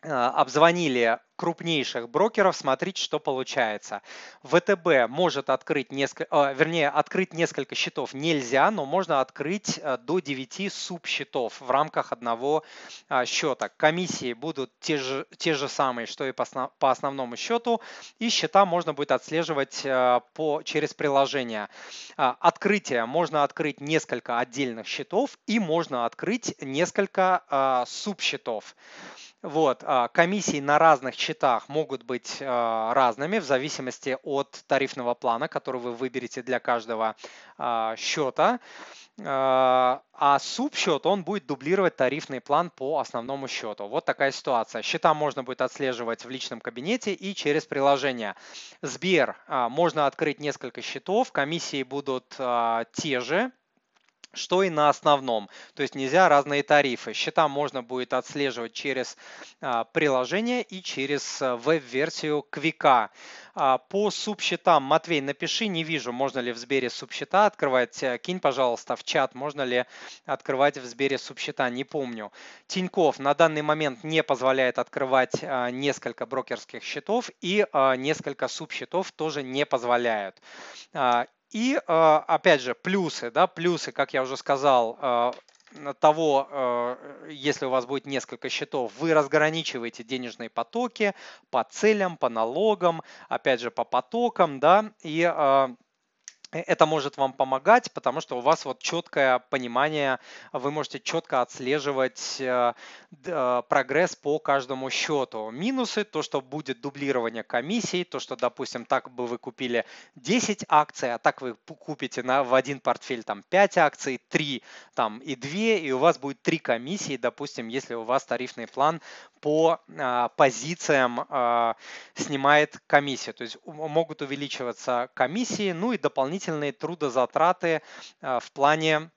обзвонили крупнейших брокеров, смотрите, что получается. ВТБ может открыть несколько, вернее, открыть несколько счетов нельзя, но можно открыть э, до 9 субсчетов в рамках одного а, счета. Комиссии будут те же, те же самые, что и по, по основному счету, и счета можно будет отслеживать по, через приложение. А, открытие можно открыть несколько отдельных счетов и можно открыть несколько а, субсчетов. Вот, комиссии на разных счетах могут быть а, разными в зависимости от тарифного плана, который вы выберете для каждого а, счета. А, а субсчет, он будет дублировать тарифный план по основному счету. Вот такая ситуация. Счета можно будет отслеживать в личном кабинете и через приложение. Сбер, можно открыть несколько счетов, комиссии будут те же, что и на основном. То есть нельзя разные тарифы. Счета можно будет отслеживать через а, приложение и через а, веб-версию Квика. А, по субсчетам, Матвей, напиши, не вижу, можно ли в Сбере субсчета открывать. Э, кинь, пожалуйста, в чат, можно ли открывать в Сбере субсчета, не помню. Тиньков на данный момент не позволяет открывать несколько брокерских счетов и несколько субсчетов тоже не позволяют. И, а, опять же, плюсы, да, плюсы, как я уже сказал, а, того, а, если у вас будет несколько счетов, вы разграничиваете денежные потоки по целям, по налогам, опять же, по потокам, да, и это может вам помогать, потому что у вас вот четкое понимание, вы можете четко отслеживать э, э, прогресс по каждому счету. Минусы, то, что будет дублирование комиссий, то, что, допустим, так бы вы купили 10 акций, а так вы купите на, в один портфель там 5 акций, 3 там и 2, и у вас будет 3 комиссии, допустим, если у вас тарифный план по а, позициям а, снимает комиссию. То есть могут увеличиваться комиссии, ну и дополнительные трудозатраты а, в плане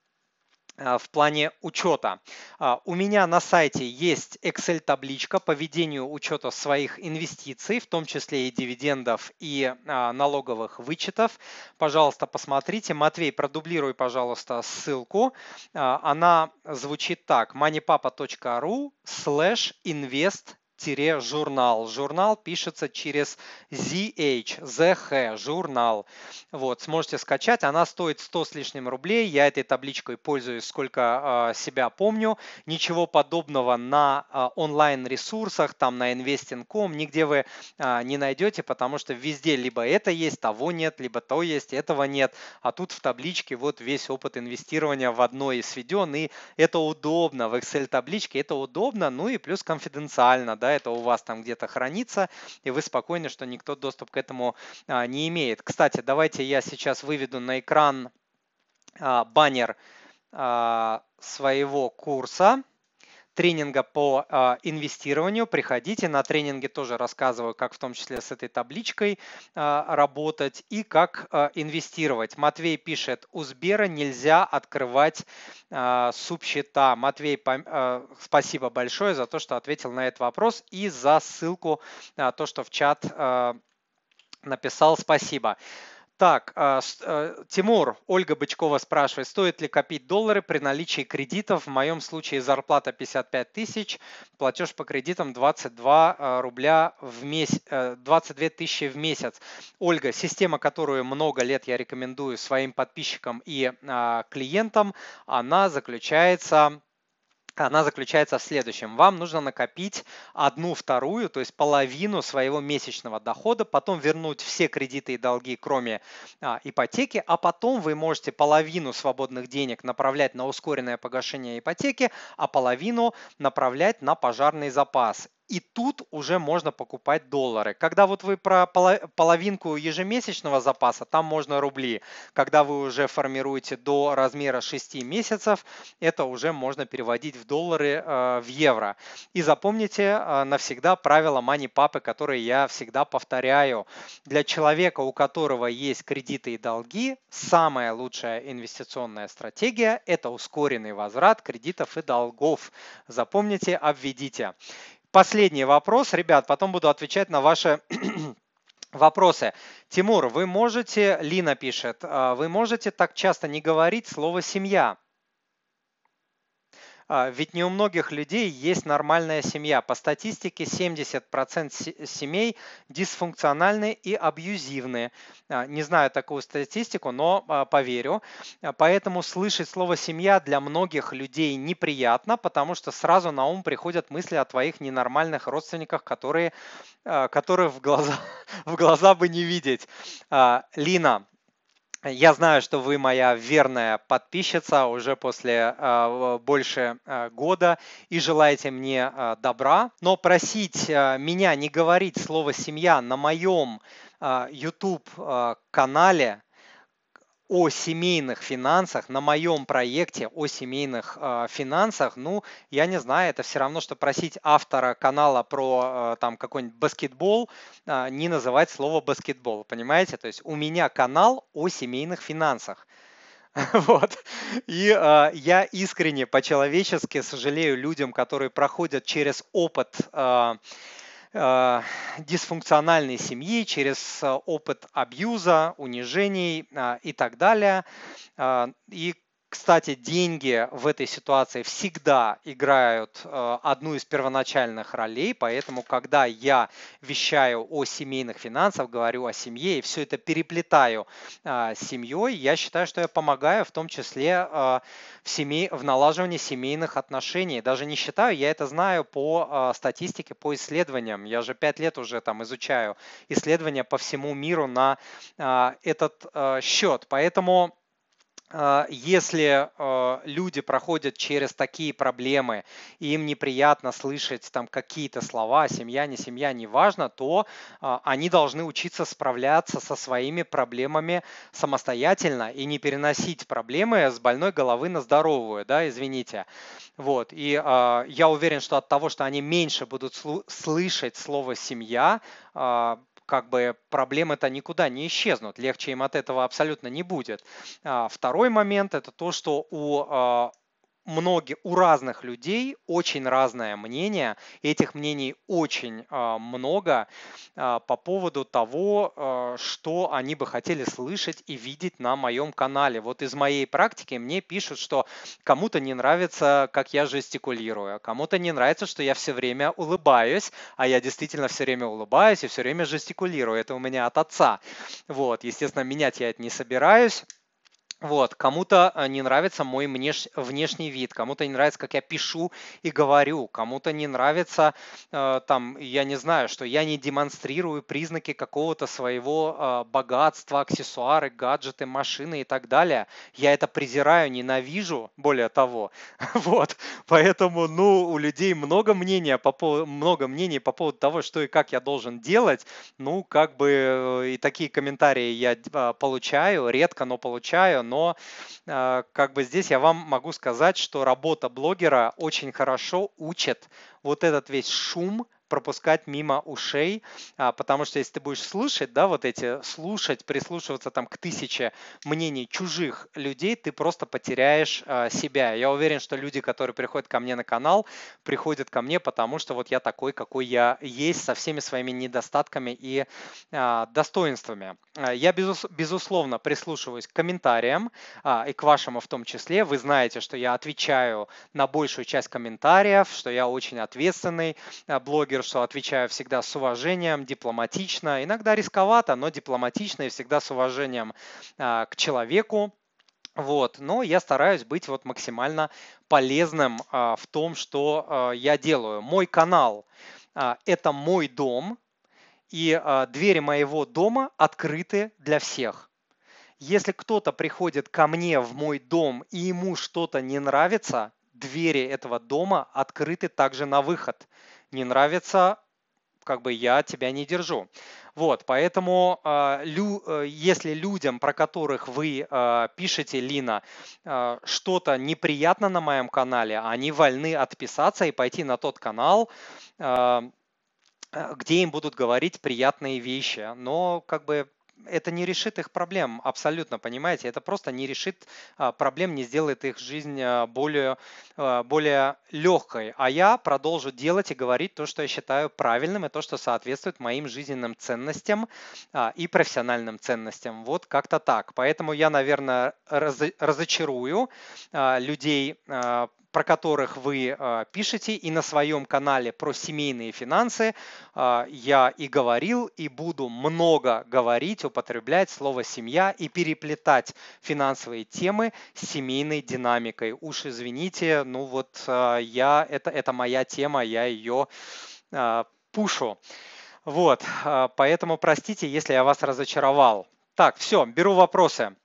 а, в плане учета. А, у меня на сайте есть Excel-табличка по ведению учета своих инвестиций, в том числе и дивидендов и а, налоговых вычетов. Пожалуйста, посмотрите. Матвей, продублируй, пожалуйста, ссылку. Она звучит так. moneypapa.ru slash invest журнал. Журнал пишется через ZH, ZH, журнал. Вот, сможете скачать. Она стоит 100 с лишним рублей. Я этой табличкой пользуюсь, сколько э, себя помню. Ничего подобного на э, онлайн-ресурсах, там на investing.com, нигде вы э, не найдете, потому что везде либо это есть, того нет, либо то есть, этого нет. А тут в табличке вот весь опыт инвестирования в одно и сведен. И это удобно в Excel-табличке, это удобно, ну и плюс конфиденциально, да, это у вас там где-то хранится, и вы спокойны, что никто доступ к этому а, не имеет. Кстати, давайте я сейчас выведу на экран а, баннер а, своего курса тренинга по э, инвестированию. Приходите, на тренинге тоже рассказываю, как в том числе с этой табличкой э, работать и как э, инвестировать. Матвей пишет, у Сбера нельзя открывать э, субсчета. Матвей, э, спасибо большое за то, что ответил на этот вопрос и за ссылку, э, то, что в чат э, написал. Спасибо. Так, а, э, Тимур, Ольга Бычкова спрашивает, стоит ли копить доллары при наличии кредитов? В моем случае зарплата 55 тысяч, платеж по кредитам 22 а, рубля в месяц, 22 тысячи в месяц. Ольга, система, которую много лет я рекомендую своим подписчикам и а, клиентам, она заключается она заключается в следующем. Вам нужно накопить одну вторую, то есть половину своего месячного дохода, потом вернуть все кредиты и долги, кроме а, ипотеки, а потом вы можете половину свободных денег направлять на ускоренное погашение ипотеки, а половину направлять на пожарный запас. И тут уже можно покупать доллары. Когда вот вы про половинку ежемесячного запаса, там можно рубли. Когда вы уже формируете до размера 6 месяцев, это уже можно переводить в доллары, э, в евро. И запомните э, навсегда правило Money Папы, которые я всегда повторяю. Для человека, у которого есть кредиты и долги, самая лучшая инвестиционная стратегия – это ускоренный возврат кредитов и долгов. Запомните, обведите последний вопрос, ребят, потом буду отвечать на ваши вопросы. Тимур, вы можете, Лина пишет, «А, вы можете так часто не говорить слово «семья»? А, ведь не у многих людей есть нормальная семья. По статистике 70% семей дисфункциональны и абьюзивны. А, не знаю такую статистику, но а, поверю. Поэтому слышать слово «семья» для многих людей неприятно, потому что сразу на ум приходят мысли о твоих ненормальных родственниках, которые, которых в глаза, в глаза бы не видеть. Лина, я знаю, что вы моя верная подписчица уже после э, больше э, года и желаете мне э, добра. Но просить э, меня не говорить слово семья на моем э, YouTube э, канале о семейных финансах, на моем проекте о семейных э, финансах, ну, я не знаю, это все равно, что просить автора канала про э, там какой-нибудь баскетбол э, не называть слово баскетбол, понимаете? То есть у меня канал о семейных финансах. Вот. И э, я искренне, по-человечески сожалею людям, которые проходят через опыт э, дисфункциональной семьи, через э, опыт абьюза, унижений э, и так далее. И кстати, деньги в этой ситуации всегда играют э, одну из первоначальных ролей, поэтому когда я вещаю о семейных финансах, говорю о семье и все это переплетаю э, с семьей, я считаю, что я помогаю в том числе э, в, семей, в налаживании семейных отношений. Даже не считаю, я это знаю по статистике, по исследованиям. Я же пять лет уже там изучаю исследования по всему миру на этот счет. Поэтому если а, люди проходят через такие проблемы, и им неприятно слышать там какие-то слова, семья, не семья, неважно, то а, они должны учиться справляться со своими проблемами самостоятельно и не переносить проблемы с больной головы на здоровую, да, извините. Вот, и я уверен, что от того, что они меньше будут слышать слово «семья», как бы проблемы-то никуда не исчезнут, легче им от этого абсолютно не будет. А, второй момент – это то, что у а, многие, у разных людей очень разное мнение, этих мнений очень э, много э, по поводу того, э, что они бы хотели слышать и видеть на моем канале. Вот из моей практики мне пишут, что кому-то не нравится, как я жестикулирую, кому-то не нравится, что я все время улыбаюсь, а я действительно все время улыбаюсь и все время жестикулирую. Это у меня от отца. Вот, естественно, менять я это не собираюсь. Вот, кому-то э, не нравится мой внеш... внешний вид, кому-то не нравится, как я пишу и говорю, кому-то не нравится, э, там, я не знаю, что я не демонстрирую признаки какого-то своего э, богатства, аксессуары, гаджеты, машины и так далее. Я это презираю, ненавижу, более того. Вот, поэтому, ну, у людей много мнения по поводу, много мнений по поводу того, что и как я должен делать. Ну, как бы э, и такие комментарии я э, получаю, редко, но получаю но э, как бы здесь я вам могу сказать, что работа блогера очень хорошо учит вот этот весь шум, пропускать мимо ушей, а, потому что если ты будешь слушать, да, вот эти, слушать, прислушиваться там к тысяче мнений чужих людей, ты просто потеряешь а, себя. Я уверен, что люди, которые приходят ко мне на канал, приходят ко мне, потому что вот я такой, какой я есть, со всеми своими недостатками и а, достоинствами. Я, безус, безусловно, прислушиваюсь к комментариям и к вашему в том числе. Вы знаете, что я отвечаю на большую часть комментариев, что я очень ответственный блогер, что отвечаю всегда с уважением, дипломатично, иногда рисковато, но дипломатично и всегда с уважением а, к человеку. Вот, но я стараюсь быть вот максимально полезным а, в том, что а, я делаю. Мой канал это мой дом, и двери моего дома открыты для всех. Если кто-то приходит ко мне в мой дом и ему что-то не нравится, двери этого дома открыты также на выход не нравится, как бы я тебя не держу. Вот, поэтому лю, э, если людям, про которых вы э, пишете, Лина, э, что-то неприятно на моем канале, они вольны отписаться и пойти на тот канал, э, где им будут говорить приятные вещи. Но как бы это не решит их проблем абсолютно, понимаете? Это просто не решит а, проблем, не сделает их жизнь а, более, а, более легкой. А я продолжу делать и говорить то, что я считаю правильным, и то, что соответствует моим жизненным ценностям и профессиональным ценностям. Вот как-то так. Поэтому я, наверное, разочарую людей про которых вы а, пишете, и на своем канале про семейные финансы а, я и говорил, и буду много говорить, употреблять слово «семья» и переплетать финансовые темы с семейной динамикой. Уж извините, ну вот а, я, это, это моя тема, я ее пушу. Вот, поэтому простите, если я вас разочаровал. Так, все, беру вопросы.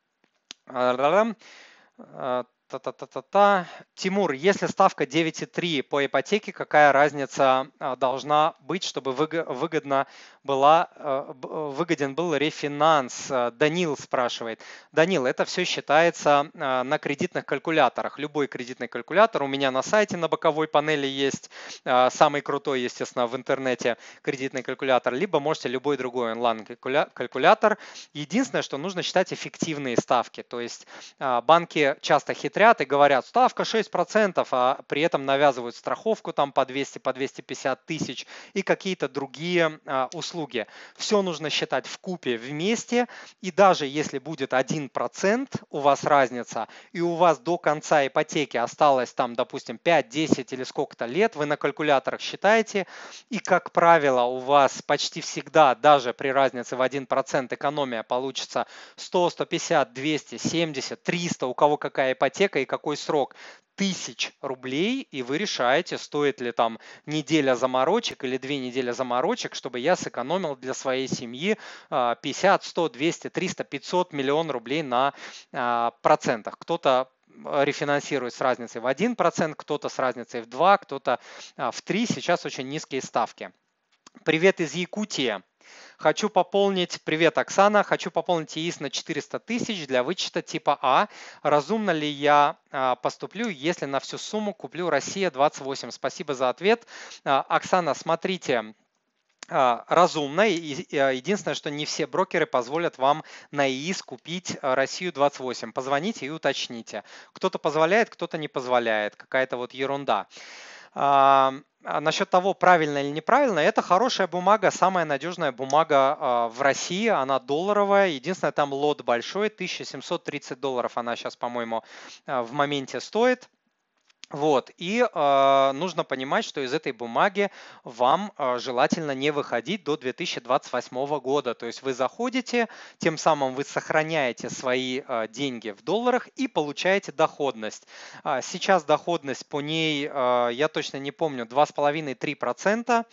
Та-та-та-та-та. Тимур, если ставка 9,3 по ипотеке, какая разница а, должна быть, чтобы выгодно была, э, выгоден был рефинанс? Данил спрашивает. Данил, это все считается а, на кредитных калькуляторах. Любой кредитный калькулятор у меня на сайте на боковой панели есть. Самый крутой, естественно, в интернете кредитный калькулятор. Либо можете любой другой онлайн-калькулятор. Единственное, что нужно считать эффективные ставки. То есть банки часто хитрят и говорят, ставка 6%, а при этом навязывают страховку там по 200, по 250 тысяч и какие-то другие а, услуги. Все нужно считать в купе вместе, и даже если будет 1% у вас разница, и у вас до конца ипотеки осталось там, допустим, 5, 10 или сколько-то лет, вы на калькуляторах считаете, и, как правило, у вас почти всегда, даже при разнице в 1% экономия получится 100, 150, 200, 70, 300, у кого какая ипотека, и какой срок тысяч рублей, и вы решаете, стоит ли там неделя заморочек или две недели заморочек, чтобы я сэкономил для своей семьи 50, 100, 200, 300, 500 миллион рублей на а, процентах. Кто-то рефинансирует с разницей в 1%, кто-то с разницей в 2, кто-то а, в 3. Сейчас очень низкие ставки. Привет из Якутии. Хочу пополнить, привет, Оксана, хочу пополнить ИИС на 400 тысяч для вычета типа А. Разумно ли я а, поступлю, если на всю сумму куплю Россия 28? Спасибо за ответ. А, Оксана, смотрите, а, разумно. Единственное, что не все брокеры позволят вам на ИИС купить Россию 28. Позвоните и уточните. Кто-то позволяет, кто-то не позволяет. Какая-то вот ерунда. А насчет того, правильно или неправильно, это хорошая бумага, самая надежная бумага в России, она долларовая, единственное, там лот большой, 1730 долларов она сейчас, по-моему, в моменте стоит. Вот, и э, нужно понимать, что из этой бумаги вам э, желательно не выходить до 2028 года. То есть вы заходите, тем самым вы сохраняете свои э, деньги в долларах и получаете доходность. Э, сейчас доходность по ней, э, я точно не помню, 2,5-3%.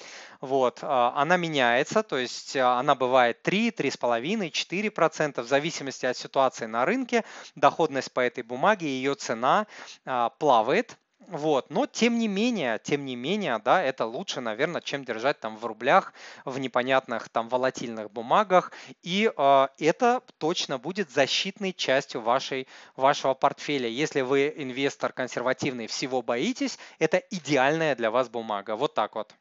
Вот, э, она меняется, то есть э, она бывает 3, 3,5, 4% в зависимости от ситуации на рынке. Доходность по этой бумаге, ее цена э, плавает. Вот, но тем не менее, тем не менее, да, это лучше, наверное, чем держать там в рублях, в непонятных там волатильных бумагах, и э, это точно будет защитной частью вашей, вашего портфеля. Если вы инвестор консервативный, всего боитесь, это идеальная для вас бумага. Вот так вот.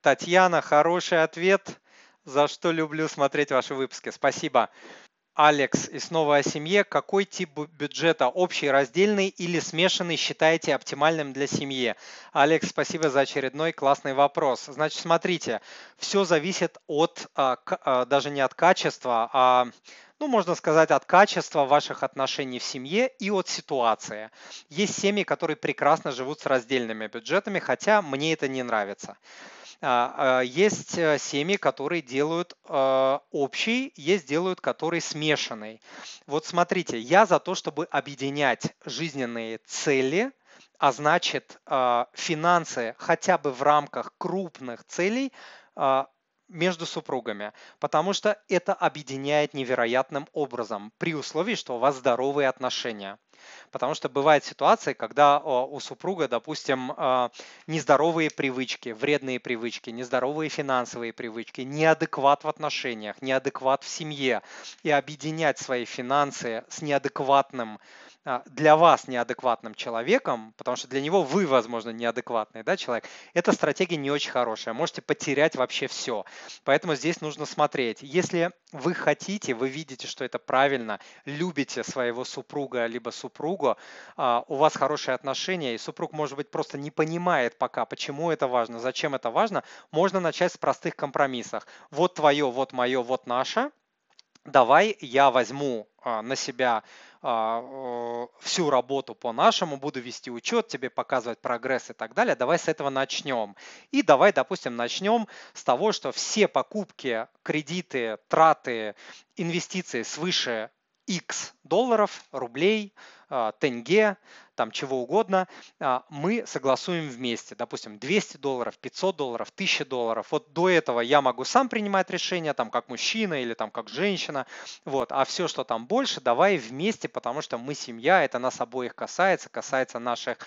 Татьяна, хороший ответ, за что люблю смотреть ваши выпуски. Спасибо. Алекс, и снова о семье. Какой тип бюджета, общий, раздельный или смешанный, считаете оптимальным для семьи? Алекс, спасибо за очередной классный вопрос. Значит, смотрите, все зависит от, а, а, даже не от качества, а ну, можно сказать, от качества ваших отношений в семье и от ситуации. Есть семьи, которые прекрасно живут с раздельными бюджетами, хотя мне это не нравится. А, а, есть э, семьи, которые делают а, общий, есть делают, которые смешанный. Вот смотрите, я за то, чтобы объединять жизненные цели, а значит финансы хотя бы в рамках крупных целей между супругами, потому что это объединяет невероятным образом при условии, что у вас здоровые отношения. Потому что бывает ситуация, когда у супруга, допустим, а, нездоровые привычки, вредные привычки, нездоровые финансовые привычки, неадекват в отношениях, неадекват в семье. И объединять свои финансы с неадекватным для вас неадекватным человеком, потому что для него вы, возможно, неадекватный да, человек, эта стратегия не очень хорошая. Можете потерять вообще все. Поэтому здесь нужно смотреть. Если вы хотите, вы видите, что это правильно, любите своего супруга либо супругу, а, у вас хорошие отношения, и супруг, может быть, просто не понимает пока, почему это важно, зачем это важно, можно начать с простых компромиссов. Вот твое, вот мое, вот наше. Давай я возьму а, на себя а, всю работу по нашему, буду вести учет, тебе показывать прогресс и так далее. Давай с этого начнем. И давай, допустим, начнем с того, что все покупки, кредиты, траты, инвестиции свыше X долларов, рублей, а, тенге, там чего угодно, а, мы согласуем вместе. Допустим, 200 долларов, 500 долларов, 1000 долларов. Вот до этого я могу сам принимать решения, там как мужчина или там как женщина. Вот. А все, что там больше, давай вместе, потому что мы семья, это нас обоих касается, касается наших,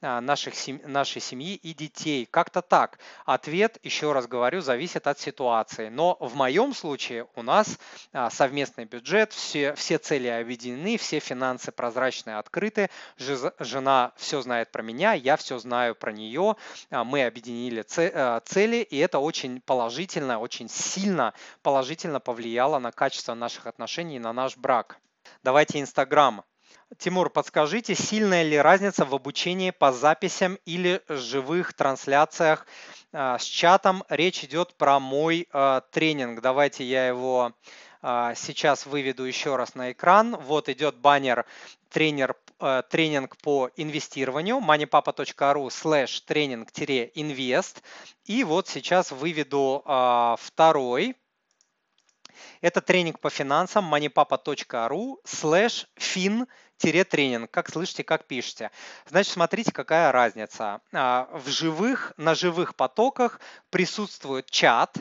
а, наших, нашей семьи и детей. Как-то так. Ответ, еще раз говорю, зависит от ситуации. Но в моем случае у нас совместный бюджет, все, все цели объединены, все финансы прозрачные, открыты, жена все знает про меня, я все знаю про нее, а, мы объединили э, цели, и это очень положительно, очень сильно положительно повлияло на качество наших отношений, на наш брак. Давайте Инстаграм. Тимур, подскажите, сильная ли разница в обучении по записям или живых трансляциях а, с чатом? Речь идет про мой а, тренинг. Давайте я его сейчас выведу еще раз на экран. Вот идет баннер тренер Э, тренинг по инвестированию moneypapa.ru slash тренинг-инвест. И вот сейчас выведу а, второй. Это тренинг по финансам moneypapa.ru slash fin тренинг, как слышите, как пишете. Значит, смотрите, какая разница. А, в живых, на живых потоках присутствует чат,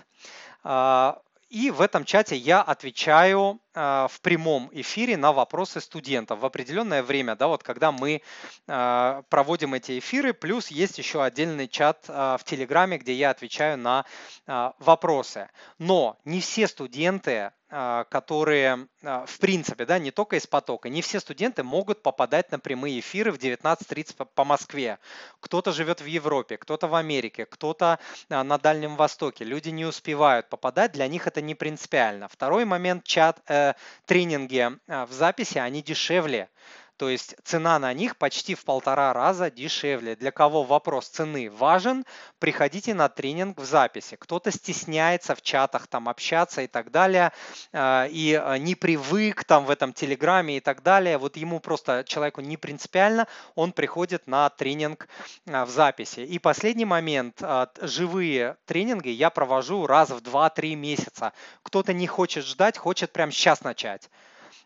а, и в этом чате я отвечаю в прямом эфире на вопросы студентов в определенное время, да, вот когда мы проводим эти эфиры, плюс есть еще отдельный чат в Телеграме, где я отвечаю на вопросы. Но не все студенты а, которые, а, в принципе, да, не только из потока, не все студенты могут попадать на прямые эфиры в 19.30 по Москве. Кто-то живет в Европе, кто-то в Америке, кто-то а, на Дальнем Востоке. Люди не успевают попадать, для них это не принципиально. Второй момент, чат, э, тренинги в записи, они дешевле. То есть цена на них почти в полтора раза дешевле. Для кого вопрос цены важен, приходите на тренинг в записи. Кто-то стесняется в чатах там общаться и так далее, а, и а, не привык там в этом телеграме и так далее. Вот ему просто человеку не принципиально, он приходит на тренинг а, в записи. И последний момент, живые тренинги я провожу раз в 2-3 месяца. Кто-то не хочет ждать, хочет прямо сейчас начать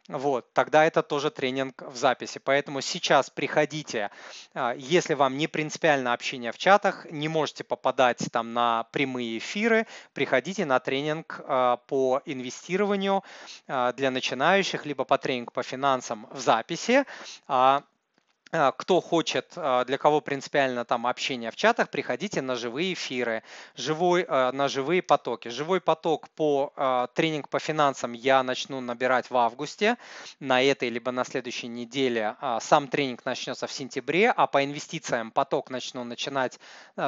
вот, тогда это тоже тренинг в записи. Поэтому сейчас приходите, а, если вам не принципиально общение в чатах, не можете попадать там на прямые эфиры, приходите на тренинг а, по инвестированию а, для начинающих, либо по тренингу по финансам в записи. А, кто хочет, а, для кого принципиально там общение в чатах, приходите на живые эфиры, живой, а, на живые потоки. Живой поток по тренинг по финансам я начну набирать в августе, на этой либо на следующей неделе. Сам тренинг начнется в сентябре, а по инвестициям поток начну начинать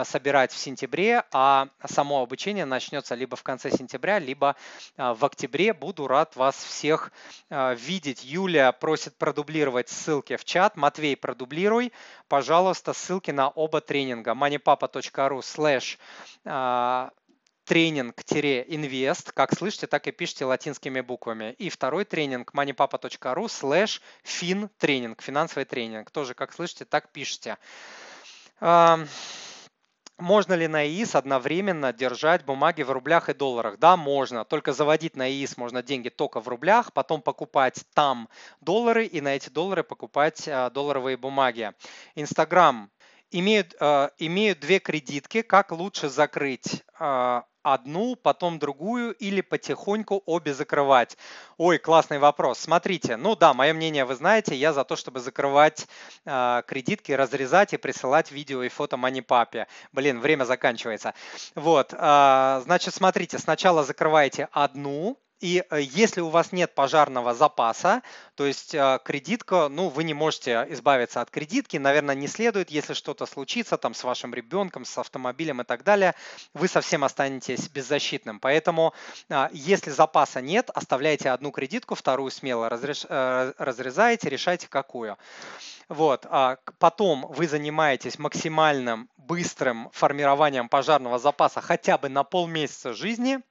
собирать в сентябре, а само обучение начнется либо в конце сентября, либо в октябре. Буду рад вас всех видеть. Юлия просит продублировать ссылки в чат. Матвей продублируй, пожалуйста, ссылки на оба тренинга moneypapa.ru slash а, тренинг-инвест, как слышите, так и пишите латинскими буквами. И второй тренинг moneypapa.ru slash fin тренинг, финансовый тренинг. Тоже, как слышите, так пишите. Можно ли на ИИС одновременно держать бумаги в рублях и долларах? Да, можно. Только заводить на ИИС можно деньги только в рублях, потом покупать там доллары и на эти доллары покупать а, долларовые бумаги. Инстаграм имеют, э, имеют две кредитки. Как лучше закрыть э, одну, потом другую или потихоньку обе закрывать? Ой, классный вопрос. Смотрите, ну да, мое мнение вы знаете, я за то, чтобы закрывать э, кредитки, разрезать и присылать видео и фото манипапе. Блин, время заканчивается. Вот, э, значит, смотрите, сначала закрываете одну, и э, если у вас нет пожарного запаса, то есть э, кредитка, ну, вы не можете избавиться от кредитки, наверное, не следует, если что-то случится там с вашим ребенком, с автомобилем и так далее, вы совсем останетесь беззащитным. Поэтому, а, если запаса нет, оставляйте одну кредитку, вторую смело. Э, разрезаете, решайте какую. Вот. А потом вы занимаетесь максимальным быстрым формированием пожарного запаса хотя бы на полмесяца жизни –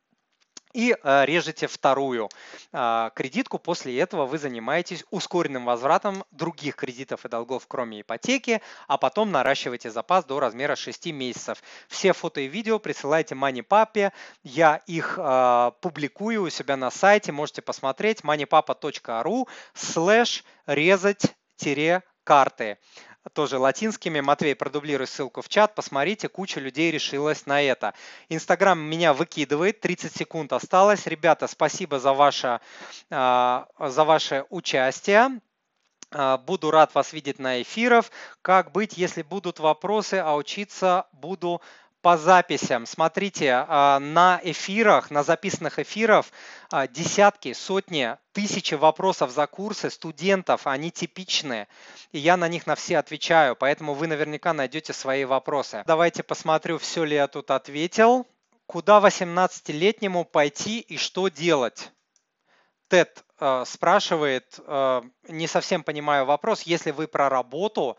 и э, режете вторую а, кредитку. После этого вы занимаетесь ускоренным возвратом других кредитов и долгов, кроме ипотеки, а потом наращиваете запас до размера 6 месяцев. Все фото и видео присылайте MoneyPape. Я их а, публикую у себя на сайте. Можете посмотреть moneypapa.ru слэш резать-карты тоже латинскими. Матвей, продублируй ссылку в чат, посмотрите, куча людей решилась на это. Инстаграм меня выкидывает, 30 секунд осталось. Ребята, спасибо за ваше, а, за ваше участие. А, буду рад вас видеть на эфирах. Как быть, если будут вопросы, а учиться буду по записям. Смотрите, а, на эфирах, на записанных эфирах а, десятки, сотни, тысячи вопросов за курсы студентов, они типичные, и я на них на все отвечаю, поэтому вы наверняка найдете свои вопросы. Давайте посмотрю, все ли я тут ответил. Куда 18-летнему пойти и что делать? Тед э, спрашивает, не совсем понимаю вопрос, если вы про работу,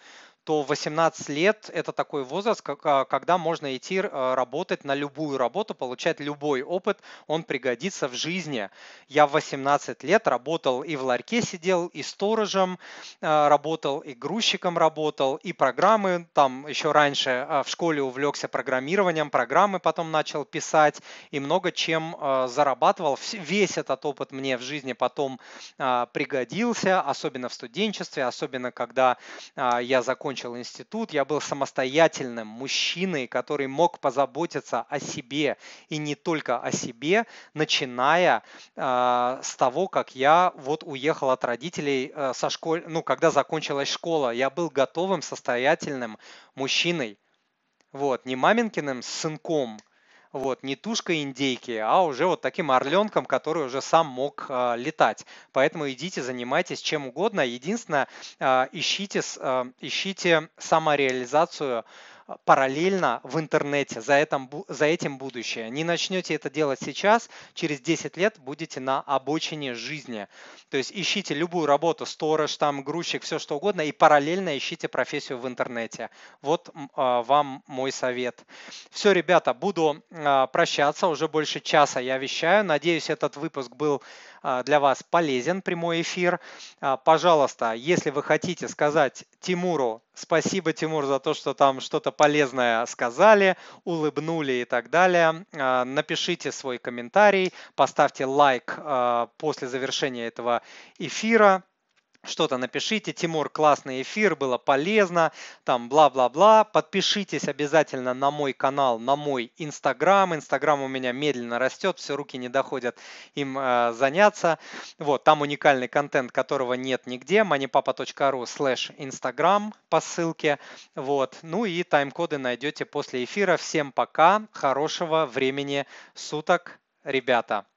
то 18 лет – это такой возраст, а, когда можно идти а, работать на любую работу, получать любой опыт, он пригодится в жизни. Я в 18 лет работал и в ларьке сидел, и сторожем а, работал, и грузчиком работал, и программы, там еще раньше в школе увлекся программированием, программы потом начал писать, и много чем зарабатывал. Весь этот опыт мне в жизни потом пригодился, особенно в студенчестве, особенно когда я закончил закончил институт, я был самостоятельным мужчиной, который мог позаботиться о себе и не только о себе, начиная э, с того, как я вот уехал от родителей э, со школы, ну, когда закончилась школа, я был готовым, состоятельным мужчиной. Вот, не маменькиным сынком, вот, не тушкой индейки, а уже вот таким орленком, который уже сам мог э, летать. Поэтому идите, занимайтесь чем угодно. Единственное, э, ищите, э, ищите самореализацию параллельно в интернете, за, этом, за этим будущее. Не начнете это делать сейчас, через 10 лет будете на обочине жизни. То есть ищите любую работу, сторож, там, грузчик, все что угодно, и параллельно ищите профессию в интернете. Вот а, вам мой совет. Все, ребята, буду а, прощаться, уже больше часа я вещаю. Надеюсь, этот выпуск был для вас полезен, прямой эфир. А, пожалуйста, если вы хотите сказать Тимуру спасибо, Тимур, за то, что там что-то полезное сказали, улыбнули и так далее, а, напишите свой комментарий, поставьте лайк после завершения этого эфира что-то напишите. Тимур, классный эфир, было полезно, там бла-бла-бла. Подпишитесь обязательно на мой канал, на мой Инстаграм. Инстаграм у меня медленно растет, все руки не доходят им э, заняться. Вот, там уникальный контент, которого нет нигде. moneypapa.ru slash Instagram по ссылке. Вот, ну и тайм-коды найдете после эфира. Всем пока, хорошего времени суток, ребята.